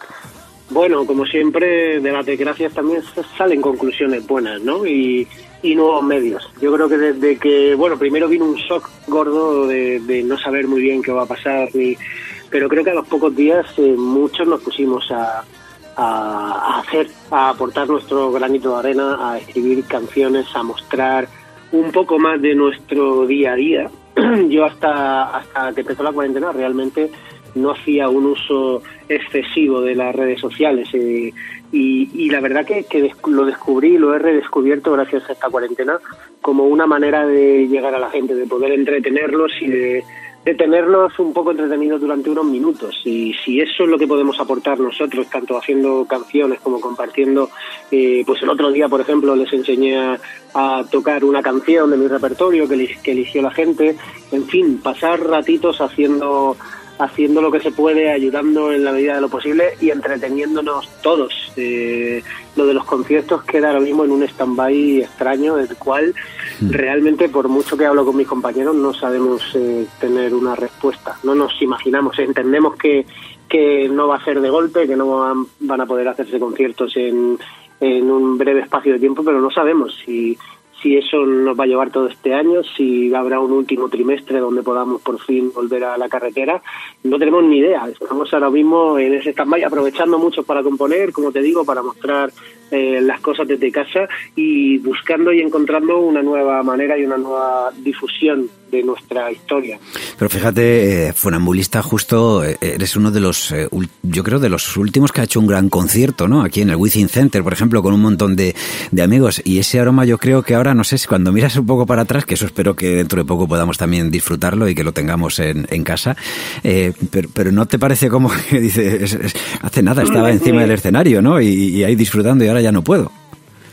Bueno, como siempre, de las desgracias también salen conclusiones buenas, ¿no? Y, nuevos medios. Yo creo que desde que, bueno, primero vino un shock gordo de, de no saber muy bien qué va a pasar, ni, pero creo que a los pocos días eh, muchos nos pusimos a, a hacer, a aportar nuestro granito de arena, a escribir canciones, a mostrar un poco más de nuestro día a día. Yo hasta, hasta que empezó la cuarentena realmente no hacía un uso excesivo de las redes sociales eh, y, y la verdad que, que lo descubrí, lo he redescubierto gracias a esta cuarentena como una manera de llegar a la gente, de poder entretenerlos y de, de tenerlos un poco entretenidos durante unos minutos. Y si eso es lo que podemos aportar nosotros, tanto haciendo canciones como compartiendo, eh, pues el otro día, por ejemplo, les enseñé a, tocar una canción de mi repertorio que, que eligió la gente. En fin, pasar ratitos haciendo haciendo lo que se puede, ayudando en la medida de lo posible y entreteniéndonos todos. Eh, lo de los conciertos queda ahora mismo en un stand-by extraño, del cual mm. realmente, por mucho que hablo con mis compañeros, no sabemos eh, tener una respuesta. No nos imaginamos, entendemos que, que no va a ser de golpe, que no van, van a poder hacerse conciertos en, en un breve espacio de tiempo, pero no sabemos si si eso nos va a llevar todo este año, si habrá un último trimestre donde podamos por fin volver a la carretera, no tenemos ni idea. Estamos ahora mismo en ese stand aprovechando mucho para componer, como te digo, para mostrar eh, las cosas desde casa y buscando y encontrando una nueva manera y una nueva difusión de nuestra historia. Pero fíjate, eh, Funambulista, justo eh, eres uno de los, eh, yo creo, de los últimos que ha hecho un gran concierto, ¿no? Aquí en el Within Center, por ejemplo, con un montón de, de amigos. Y ese aroma yo creo que ahora, no sé, si cuando miras un poco para atrás, que eso espero que dentro de poco podamos también disfrutarlo y que lo tengamos en, en casa, pero, pero, ¿no te parece como que dice, hace nada estaba encima del escenario, ¿no? Y, y, ahí disfrutando y ahora ya no puedo.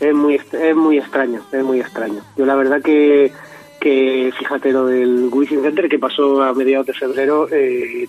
Es muy, es muy extraño, es muy extraño. Yo la verdad que que fíjate lo del Wizzing Center que pasó a mediados de febrero, eh,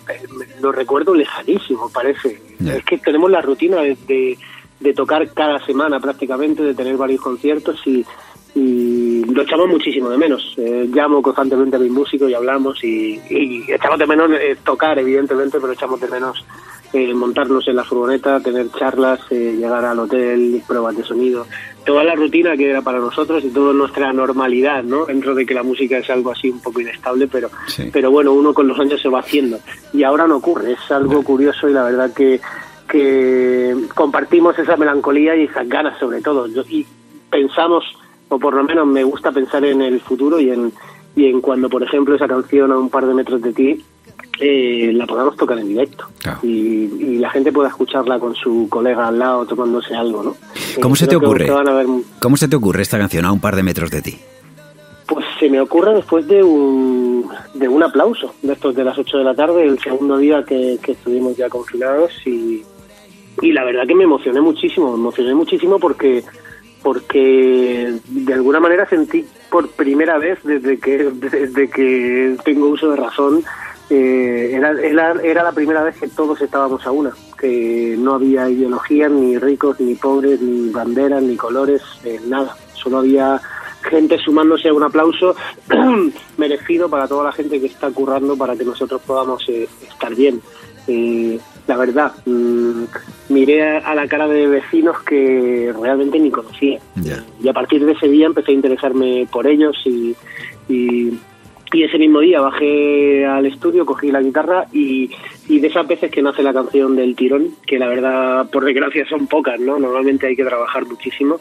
lo recuerdo lejanísimo, parece. Es que tenemos la rutina de, de, tocar cada semana prácticamente, de tener varios conciertos y, y lo echamos muchísimo de menos. Eh, llamo constantemente a mis músicos y hablamos y, echamos de menos eh, tocar, evidentemente, pero echamos de menos eh, montarnos en la furgoneta, tener charlas, llegar al hotel, pruebas de sonido toda la rutina que era para nosotros y toda nuestra normalidad, ¿no? Dentro de que la música es algo así un poco inestable, pero, pero bueno, uno con los años se va haciendo. Y ahora no ocurre, es algo curioso y la verdad que, que compartimos esa melancolía y esas ganas sobre todo. Y pensamos, o por lo menos me gusta pensar en el futuro y en, y en cuando, por ejemplo, esa canción a un par de metros de ti eh, la podamos tocar en directo y, la gente pueda escucharla con su colega al lado tomándose algo, ¿no? ¿Cómo se te ocurre? ¿Cómo se te ocurre esta canción a un par de metros de ti? Pues se me ocurre después de un, de un aplauso, después de las 8 de la tarde, el segundo día que, estuvimos ya confinados y, y la verdad que me emocioné muchísimo, me emocioné muchísimo porque porque de alguna manera sentí por primera vez desde que desde que tengo uso de razón eh, era, era, la primera vez que todos estábamos a una, que no había ideología, ni ricos, ni pobres, ni banderas, ni colores, eh, nada. Solo había gente sumándose a un aplauso merecido para toda la gente que está currando para que nosotros podamos eh, estar bien. La verdad, mm, miré a, la cara de vecinos que realmente ni conocía. Y a partir de ese día empecé a interesarme por ellos y, y y ese mismo día bajé al estudio, cogí la guitarra y, de esas veces que nace la canción del tirón, que la verdad, por desgracia, son pocas, ¿no? Normalmente hay que trabajar muchísimo.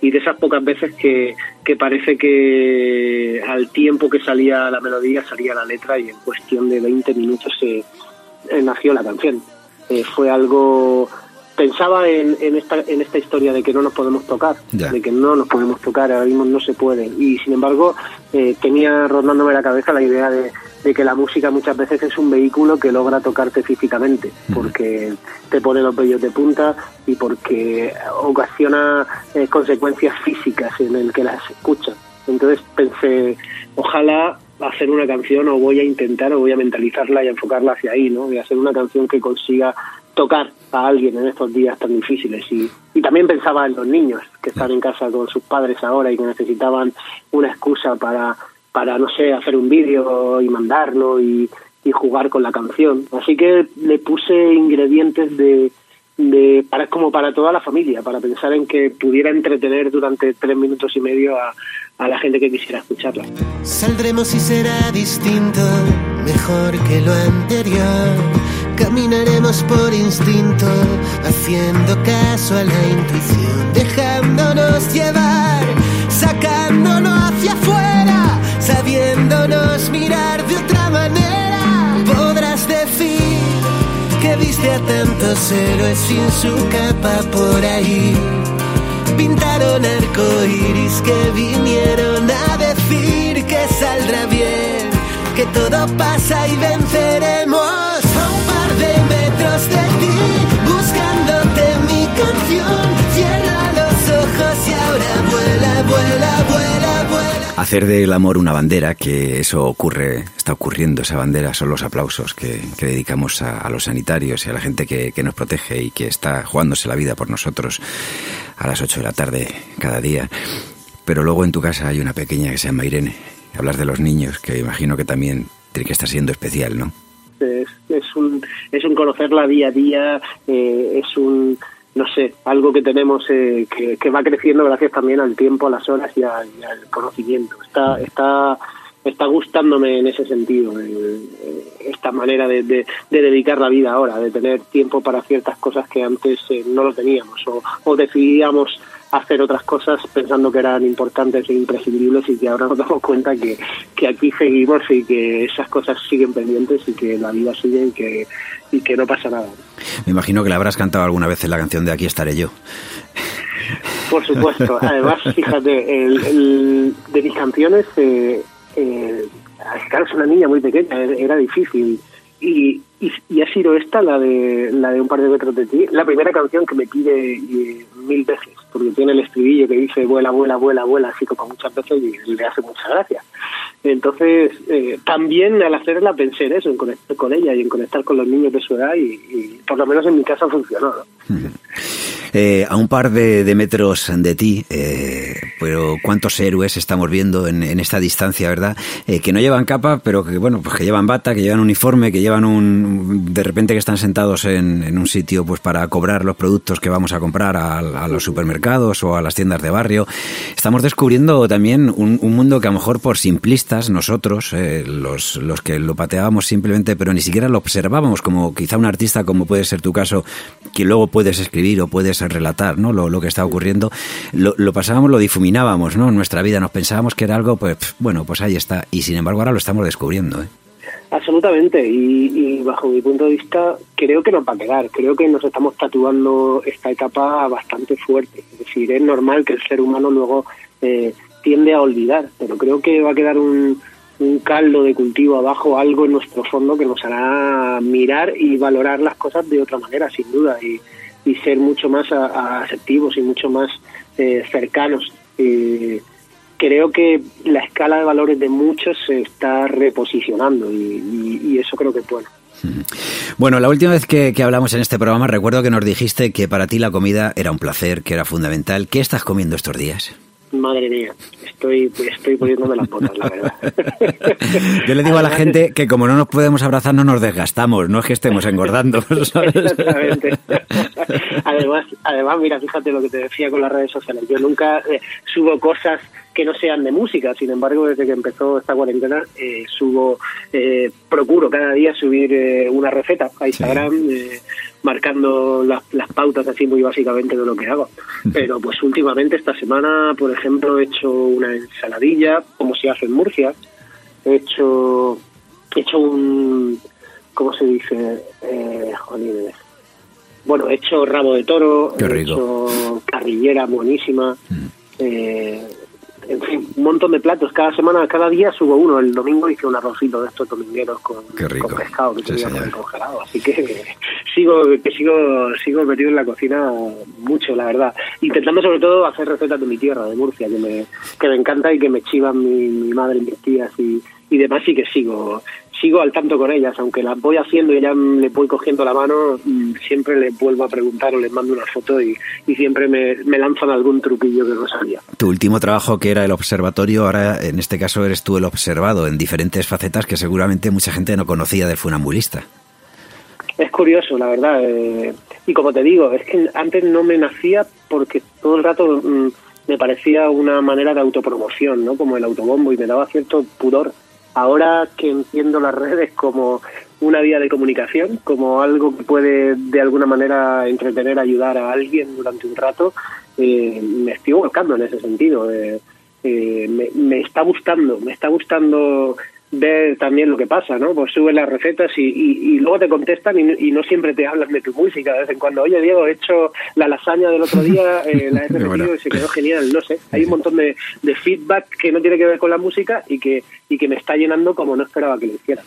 Y de esas pocas veces que, que parece que al tiempo que salía la melodía salía la letra y en cuestión de 20 minutos se eh, nació la canción. Eh, fue algo pensaba en, en, esta, en esta historia de que no nos podemos tocar, de que no nos podemos tocar, ahora mismo no se puede. Y sin embargo, eh, tenía rondándome la cabeza la idea de, que la música muchas veces es un vehículo que logra tocarte físicamente, porque te pone los vellos de punta y porque ocasiona eh, consecuencias físicas en el que las escuchas. Entonces pensé, ojalá hacer una canción o voy a intentar o voy a mentalizarla y enfocarla hacia ahí, ¿no? Y hacer una canción que consiga tocar a alguien en estos días tan difíciles. Y, y también pensaba en los niños que están en casa con sus padres ahora y que necesitaban una excusa para, para no sé, hacer un vídeo y mandarlo y, y jugar con la canción. Así que le puse ingredientes de, de para como para toda la familia, para pensar en que pudiera entretener durante tres minutos y medio a, a la gente que quisiera escucharla. Saldremos y será distinto, mejor que lo anterior. Caminaremos por instinto, haciendo caso a la intuición, dejándonos llevar, sacándolo hacia afuera, sabiéndonos mirar de otra manera. Podrás decir que viste a tantos héroes sin su capa por ahí pintaron arcoiris que vinieron a decir que saldrá bien, que todo pasa y venceremos. A un par de metros de ti, buscándote mi canción, cierra hacer del amor una bandera, que eso ocurre, está ocurriendo, esa bandera son los aplausos que, dedicamos a, los sanitarios y a la gente que, nos protege y que está jugándose la vida por nosotros a las 8 de la tarde cada día. Pero luego en tu casa hay una pequeña que se llama Irene. Hablas de los niños, que imagino que también tiene que estar siendo especial, ¿no? Es, es un, es un conocerla día a día, eh, es un no sé, algo que tenemos eh, que, va creciendo gracias también al tiempo, a las horas y, al conocimiento. Está, está, está gustándome en ese sentido, esta manera de, de, dedicar la vida ahora, de tener tiempo para ciertas cosas que antes eh, no lo teníamos o, o decidíamos hacer otras cosas pensando que eran importantes e imprescindibles y que ahora nos damos cuenta que, que aquí seguimos y que esas cosas siguen pendientes y que la vida sigue y que, y que no pasa nada. Me imagino que la habrás cantado alguna vez en la canción de Aquí estaré yo. Por supuesto. Además, fíjate, el, de mis canciones, eh, eh, claro, es una niña muy pequeña, era difícil. Y, y, ha sido esta la de la de un par de metros de ti, la primera canción que me pide mil veces, porque tiene el estribillo que dice vuela, vuela, vuela, vuela, así como muchas veces y le hace mucha gracia. Entonces, eh, también al hacerla pensé en eso, en conectar con ella y en conectar con los niños de su edad y, por lo menos en mi casa funcionó. Eh, a un par de, metros de ti, eh, pero cuántos héroes estamos viendo en, esta distancia, ¿verdad? que no llevan capa, pero que bueno, pues que llevan bata, que llevan uniforme, que llevan un, de repente que están sentados en, un sitio, pues para cobrar los productos que vamos a comprar a, los supermercados o a las tiendas de barrio. Estamos descubriendo también un mundo que a lo mejor por simplista nosotros, eh, los, los que lo pateábamos simplemente, pero ni siquiera lo observábamos, como quizá un artista, como puede ser tu caso, que luego puedes escribir o puedes relatar ¿no? lo, que está ocurriendo, lo, lo, pasábamos, lo difuminábamos ¿no? en nuestra vida, nos pensábamos que era algo, pues bueno, pues ahí está, y sin embargo ahora lo estamos descubriendo. ¿eh? Absolutamente, y, bajo mi punto de vista creo que nos va a quedar, creo que nos estamos tatuando esta etapa bastante fuerte, es decir, es normal que el ser humano luego eh, tiende a olvidar, pero creo que va a quedar un, caldo de cultivo abajo, algo en nuestro fondo que nos hará mirar y valorar las cosas de otra manera, sin duda, y, ser mucho más asertivos y mucho más eh, cercanos. creo que la escala de valores de muchos se está reposicionando y, eso creo que es bueno. Bueno, la última vez que, hablamos en este programa recuerdo que nos dijiste que para ti la comida era un placer, que era fundamental. ¿Qué estás comiendo estos días? Madre mía, estoy, estoy poniéndome las botas, la verdad. Yo le digo a la gente que como no nos podemos abrazar, no nos desgastamos, no es que estemos engordando. Exactamente. Además, además, mira, fíjate lo que te decía con las redes sociales. Yo nunca eh, subo cosas que no sean de música. Sin embargo, desde que empezó esta cuarentena, eh, subo, eh, procuro cada día subir eh, una receta a Instagram, marcando las, pautas así muy básicamente de lo que hago. Pero pues últimamente esta semana, por ejemplo, he hecho una ensaladilla, como se hace en Murcia. He hecho, he hecho un, ¿cómo se dice? Eh, bueno, he hecho rabo de toro, he hecho carrillera buenísima. Mm. Eh, en fin, un montón de platos. Cada semana, cada día subo uno. El domingo hice un arrocito de estos domingueros con, pescado que tenía congelado. Así que sigo, que sigo, sigo metido en la cocina mucho, la verdad. Intentando sobre todo hacer recetas de mi tierra, de Murcia, que me, que me encanta y que me chivan mi, mi madre y mis tías y, y demás y que sigo sigo al tanto con ellas, aunque las voy haciendo y ya le voy cogiendo la mano, mm, siempre les vuelvo a preguntar o les mando una foto y, siempre me, lanzan algún truquillo que no sabía. Tu último trabajo que era el observatorio, ahora en este caso eres tú el observado en diferentes facetas que seguramente mucha gente no conocía del funambulista. Es curioso, la verdad. Eh, y como te digo, es que antes no me nacía porque todo el rato mm, me parecía una manera de autopromoción, ¿no? Como el autobombo y me daba cierto pudor Ahora que entiendo las redes como una vía de comunicación, como algo que puede de alguna manera entretener, ayudar a alguien durante un rato, eh, me estoy volcando en ese sentido. Eh, eh, me, me, está gustando, me está gustando ver también lo que pasa, ¿no? Pues subes las recetas y, y, luego te contestan y, no siempre te hablan de tu música. De vez en cuando, oye, Diego, he hecho la lasaña del otro día, eh, la he repetido y se quedó genial. No sé, hay un montón de, de, feedback que no tiene que ver con la música y que, y que me está llenando como no esperaba que lo hiciera.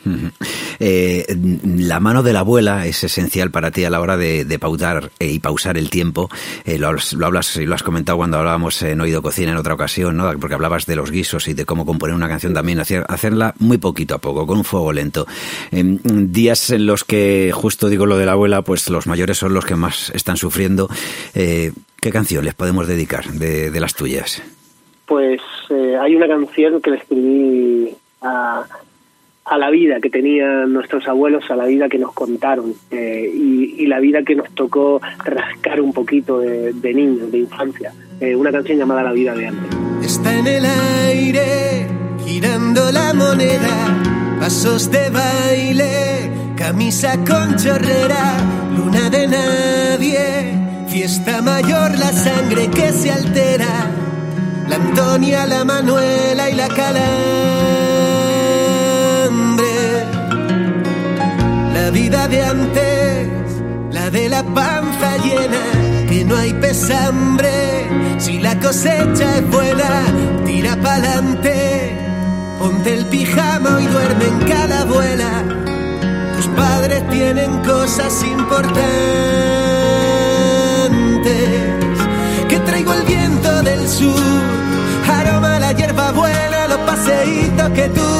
Eh, la mano de la abuela es esencial para ti a la hora de, pautar eh, y pausar el tiempo. Eh, lo, hablas y lo has comentado cuando hablábamos en Oído Cocina en otra ocasión, ¿no? porque hablabas de los guisos y de cómo componer una canción también, hacer, hacerla muy poquito a poco, con un fuego lento. En días en los que, justo digo lo de la abuela, pues los mayores son los que más están sufriendo. ¿Qué canción les podemos dedicar de, las tuyas? Pues hay una canción que le escribí a, a la vida que tenían nuestros abuelos, a la vida que nos contaron eh, y, la vida que nos tocó rascar un poquito de, niños, de infancia. Eh, una canción llamada La vida de antes. Está en el aire, girando la moneda, pasos de baile, camisa con chorrera, luna de nadie, fiesta mayor, la sangre que se altera, la Antonia, la Manuela y la Cala La vida de antes, la de la panza llena, que no hay pesambre. Si la cosecha es buena, tira pa'lante. Ponte el pijama y duerme en cada abuela. Tus padres tienen cosas importantes. Que traigo el viento del sur, aroma la hierba buena, los paseitos que tú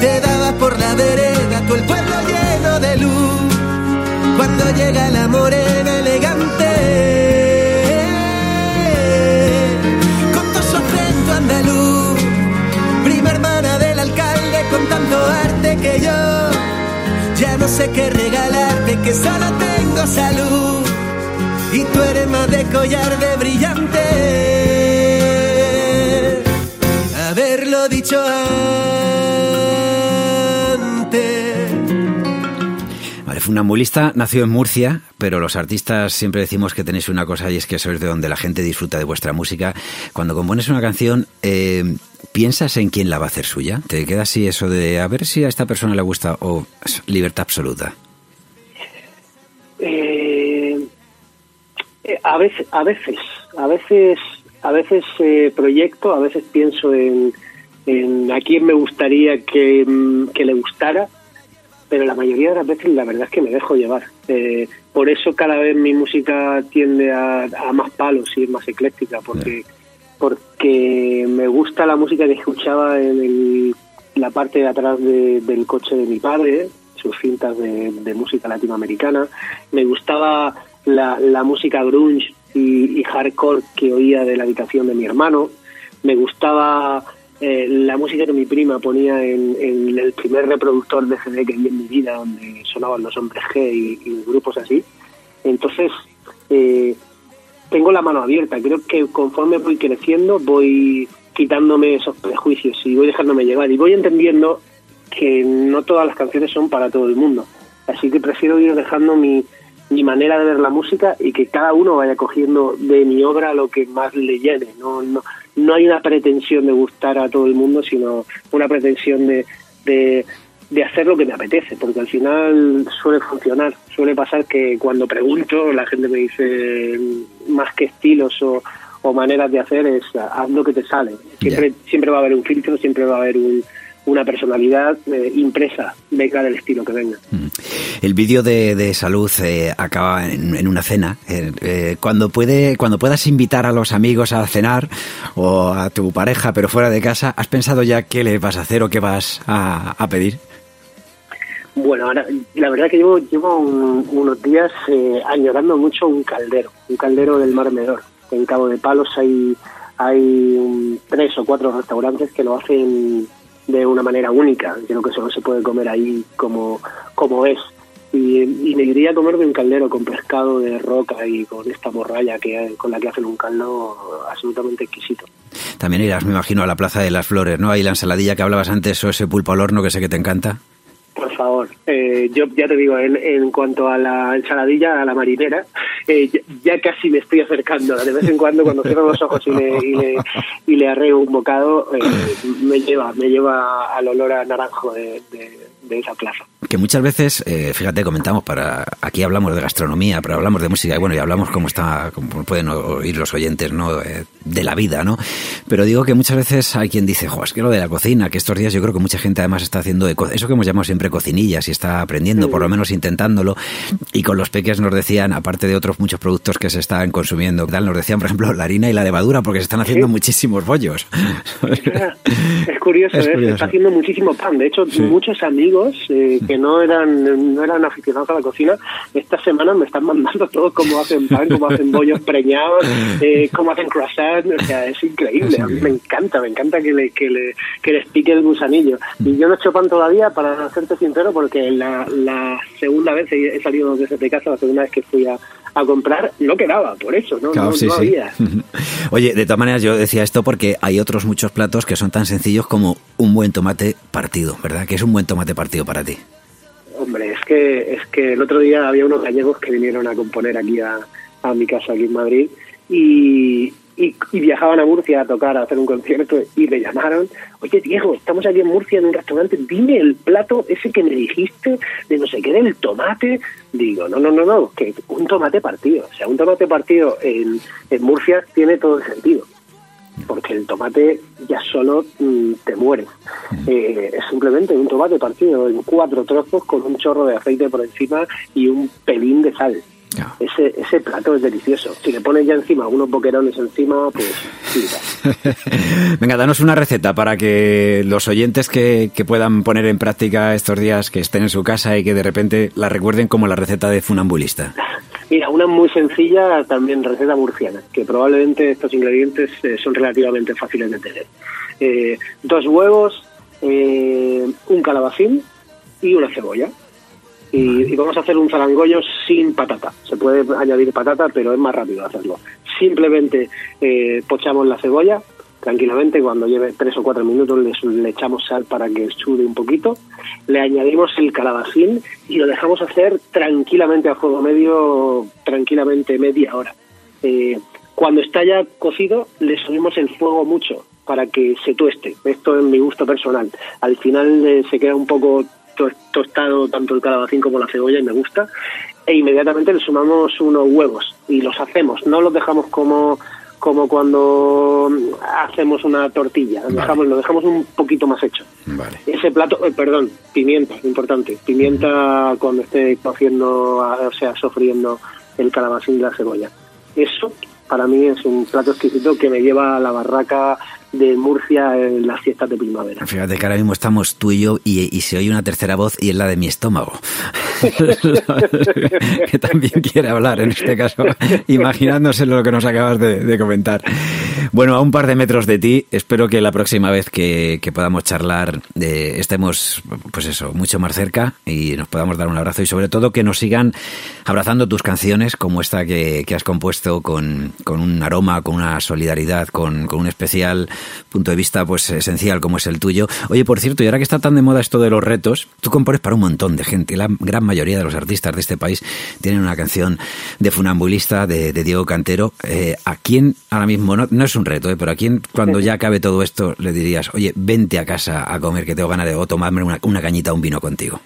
te daba por la vereda, todo el pueblo lleno de luz. Cuando llega la morena elegante, no sé qué regalarte, que solo tengo salud y tú eres de collar de brillante. Haberlo dicho antes Funambulista nació en Murcia, pero los artistas siempre decimos que tenéis una cosa y es que sois de donde la gente disfruta de vuestra música. Cuando compones una canción, eh, ¿piensas en quién la va a hacer suya? ¿Te queda así eso de a ver si a esta persona le gusta o libertad absoluta? Eh, eh, a veces, a veces, a veces, a veces proyecto, a veces pienso en, a quién me gustaría que, mm, que le gustara pero la mayoría de las veces la verdad es que me dejo llevar. Eh, por eso cada vez mi música tiende a, más palos y es más ecléctica, porque, porque me gusta la música que escuchaba en la parte de atrás del coche de mi padre, sus cintas de, música latinoamericana. Me gustaba la, música grunge y hardcore que oía de la habitación de mi hermano. Me gustaba eh, la música que mi prima ponía en, el primer reproductor de CD que vi en mi vida, donde sonaban los hombres G y, grupos así. Entonces, eh, tengo la mano abierta. Creo que conforme voy creciendo, voy quitándome esos prejuicios y voy dejándome llevar. Y voy entendiendo que no todas las canciones son para todo el mundo. Así que prefiero ir dejando mi, mi manera de ver la música y que cada uno vaya cogiendo de mi obra lo que más le llene. No, no, no hay una pretensión de gustar a todo el mundo, sino una pretensión de, de, hacer lo que me apetece, porque al final suele funcionar. Suele pasar que cuando pregunto, la gente me dice más que estilos o, o maneras de hacer, es haz lo que te sale. Siempre, siempre va a haber un filtro, siempre va a haber un, una personalidad eh, impresa, venga del estilo que venga. Mm. El vídeo de, de, salud eh, acaba en, una cena. Eh, cuando puede, cuando puedas invitar a los amigos a cenar o a tu pareja, pero fuera de casa, ¿has pensado ya qué le vas a hacer o qué vas a, pedir? Bueno, ahora, la verdad que llevo, llevo unos días añorando mucho un caldero, un caldero del Mar Menor. En Cabo de Palos hay, hay tres o cuatro restaurantes que lo hacen de una manera única. Creo que eso no se puede comer ahí como, como es. Y, me iría a comer de un caldero con pescado de roca y con esta morralla que con la que hacen un caldo absolutamente exquisito. También irás, me imagino, a la Plaza de las Flores, ¿no? Ahí la ensaladilla que hablabas antes o ese pulpo al horno que sé que te encanta. Por favor, eh, yo ya te digo, en, en, cuanto a la ensaladilla, a la marinera, eh, ya, casi me estoy acercando. De vez en cuando, cuando cierro los ojos y le, y le, arreo un bocado, eh, me lleva me lleva al olor a naranjo de esa plaza. Que muchas veces, eh, fíjate, comentamos para aquí hablamos de gastronomía, pero hablamos de música y bueno, y hablamos como está, como pueden oír los oyentes, ¿no? Eh, de la vida, ¿no? Pero digo que muchas veces hay quien dice, jo, es que lo de la cocina, que estos días yo creo que mucha gente además está haciendo eso que hemos llamado siempre cocinillas y está aprendiendo, por lo menos intentándolo. Y con los peques nos decían, aparte de otros muchos productos que se están consumiendo, tal, nos decían, por ejemplo, la harina y la levadura, porque se están haciendo muchísimos bollos. Es curioso, ¿eh? se está haciendo muchísimo pan. De hecho, muchos amigos eh, que no eran, no eran aficionados a la cocina, esta semana me están mandando todo cómo hacen pan, cómo hacen bollos preñados, eh, cómo hacen croissant, o sea, es increíble. A mí me encanta, me encanta que le, que le, que les pique el gusanillo. Y yo no he hecho pan todavía, para serte sincero, porque la, la segunda vez he salido desde casa, la segunda vez que fui a, a comprar no quedaba, por eso, ¿no? no, había. Oye, de todas maneras yo decía esto porque hay otros muchos platos que son tan sencillos como un buen tomate partido, ¿verdad? Que es un buen tomate partido para ti. Hombre, es que es que el otro día había unos gallegos que vinieron a componer aquí a, a mi casa aquí en Madrid y, y, viajaban a Murcia a tocar, a hacer un concierto y me llamaron, oye Diego, estamos aquí en Murcia en un restaurante, dime el plato ese que me dijiste de no sé qué, del tomate. Digo, no, no, no, no, que un tomate partido. O sea, un tomate partido en, en Murcia tiene todo el sentido. Porque el tomate ya solo mm, te muere. Eh, es simplemente un tomate partido en cuatro trozos con un chorro de aceite por encima y un pelín de sal. Ese, ese plato es delicioso. Si le pones ya encima unos boquerones encima, pues Venga, danos una receta para que los oyentes que, que, puedan poner en práctica estos días, que estén en su casa y que de repente la recuerden como la receta de funambulista. Mira, una muy sencilla, también receta murciana, que probablemente estos ingredientes eh, son relativamente fáciles de tener. Eh, dos huevos, eh, un calabacín y una cebolla y, vamos a hacer un zarangollo sin patata. Se puede añadir patata, pero es más rápido hacerlo. Simplemente eh, pochamos la cebolla tranquilamente, cuando lleve tres o cuatro minutos le, echamos sal para que sude un poquito, le añadimos el calabacín y lo dejamos hacer tranquilamente a fuego medio, tranquilamente media hora. Eh, cuando está ya cocido, le subimos el fuego mucho para que se tueste. Esto es mi gusto personal. Al final eh, se queda un poco tostado tanto el calabacín como la cebolla y me gusta. E inmediatamente le sumamos unos huevos y los hacemos, no los dejamos como como cuando hacemos una tortilla, dejamos, lo dejamos un poquito más hecho. Ese plato, eh, perdón, pimienta, importante, pimienta cuando esté cociendo, o sea, sofriendo el calabacín y la cebolla. Eso para mí es un plato exquisito que me lleva a la barraca de Murcia en las fiestas de primavera. Fíjate que ahora mismo estamos tú y yo y, se oye una tercera voz y es la de mi estómago. que también quiere hablar en este caso, imaginándose lo que nos acabas de, comentar. Bueno, a un par de metros de ti, espero que la próxima vez que, podamos charlar eh, estemos, pues eso, mucho más cerca y nos podamos dar un abrazo y sobre todo que nos sigan abrazando tus canciones como esta que, has compuesto con, un aroma, con una solidaridad, con, con un especial punto de vista pues esencial como es el tuyo. Oye, por cierto, y ahora que está tan de moda esto de los retos, tú compones para un montón de gente. La gran mayoría de los artistas de este país tienen una canción de funambulista de, Diego Cantero. Eh, ¿A quién ahora mismo, no, no es un reto, eh, pero a quién cuando ya acabe todo esto le dirías, oye, vente a casa a comer que tengo ganas de o tomarme una, una cañita un vino contigo?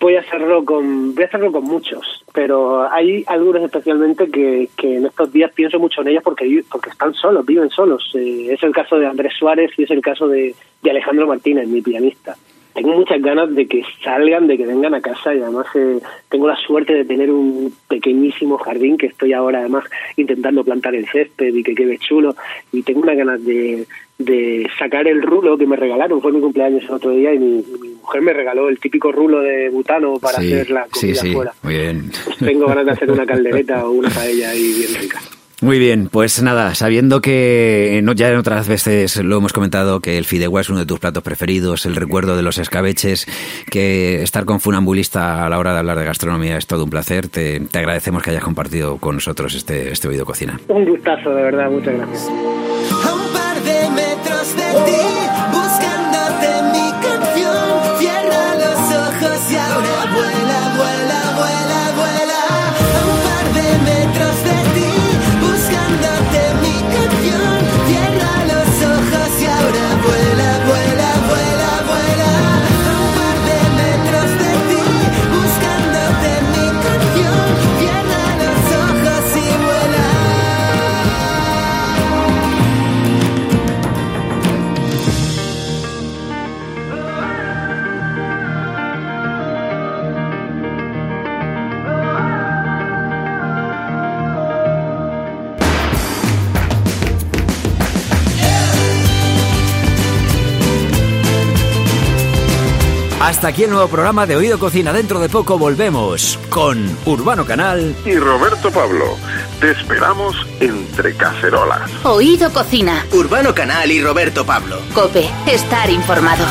Voy a hacerlo con voy a hacerlo con muchos pero hay algunos especialmente que, que en estos días pienso mucho en ellas porque porque están solos viven solos. Eh, es el caso de Andrés Suárez y es el caso de, de Alejandro Martínez mi pianista tengo muchas ganas de que salgan, de que vengan a casa y además eh, tengo la suerte de tener un pequeñísimo jardín que estoy ahora además intentando plantar el césped y que quede chulo y tengo unas ganas de, de sacar el rulo que me regalaron, fue mi cumpleaños el otro día y mi, mujer me regaló el típico rulo de butano para hacer la comida sí, fuera. Muy bien. Pues tengo ganas de hacer una caldereta o una paella ahí bien rica. Muy bien, pues nada, sabiendo que ya en otras veces lo hemos comentado que el fideuá es uno de tus platos preferidos, el recuerdo de los escabeches, que estar con Funambulista a la hora de hablar de gastronomía es todo un placer. Te, agradecemos que hayas compartido con nosotros este, este Oído Cocina. Un gustazo, de verdad, muchas gracias. A un par de metros de ti, Hasta aquí el nuevo programa de Oído Cocina. Dentro de poco volvemos con Urbano Canal y Roberto Pablo. Te esperamos entre cacerolas. Oído Cocina. Urbano Canal y Roberto Pablo. Cope, estar informado.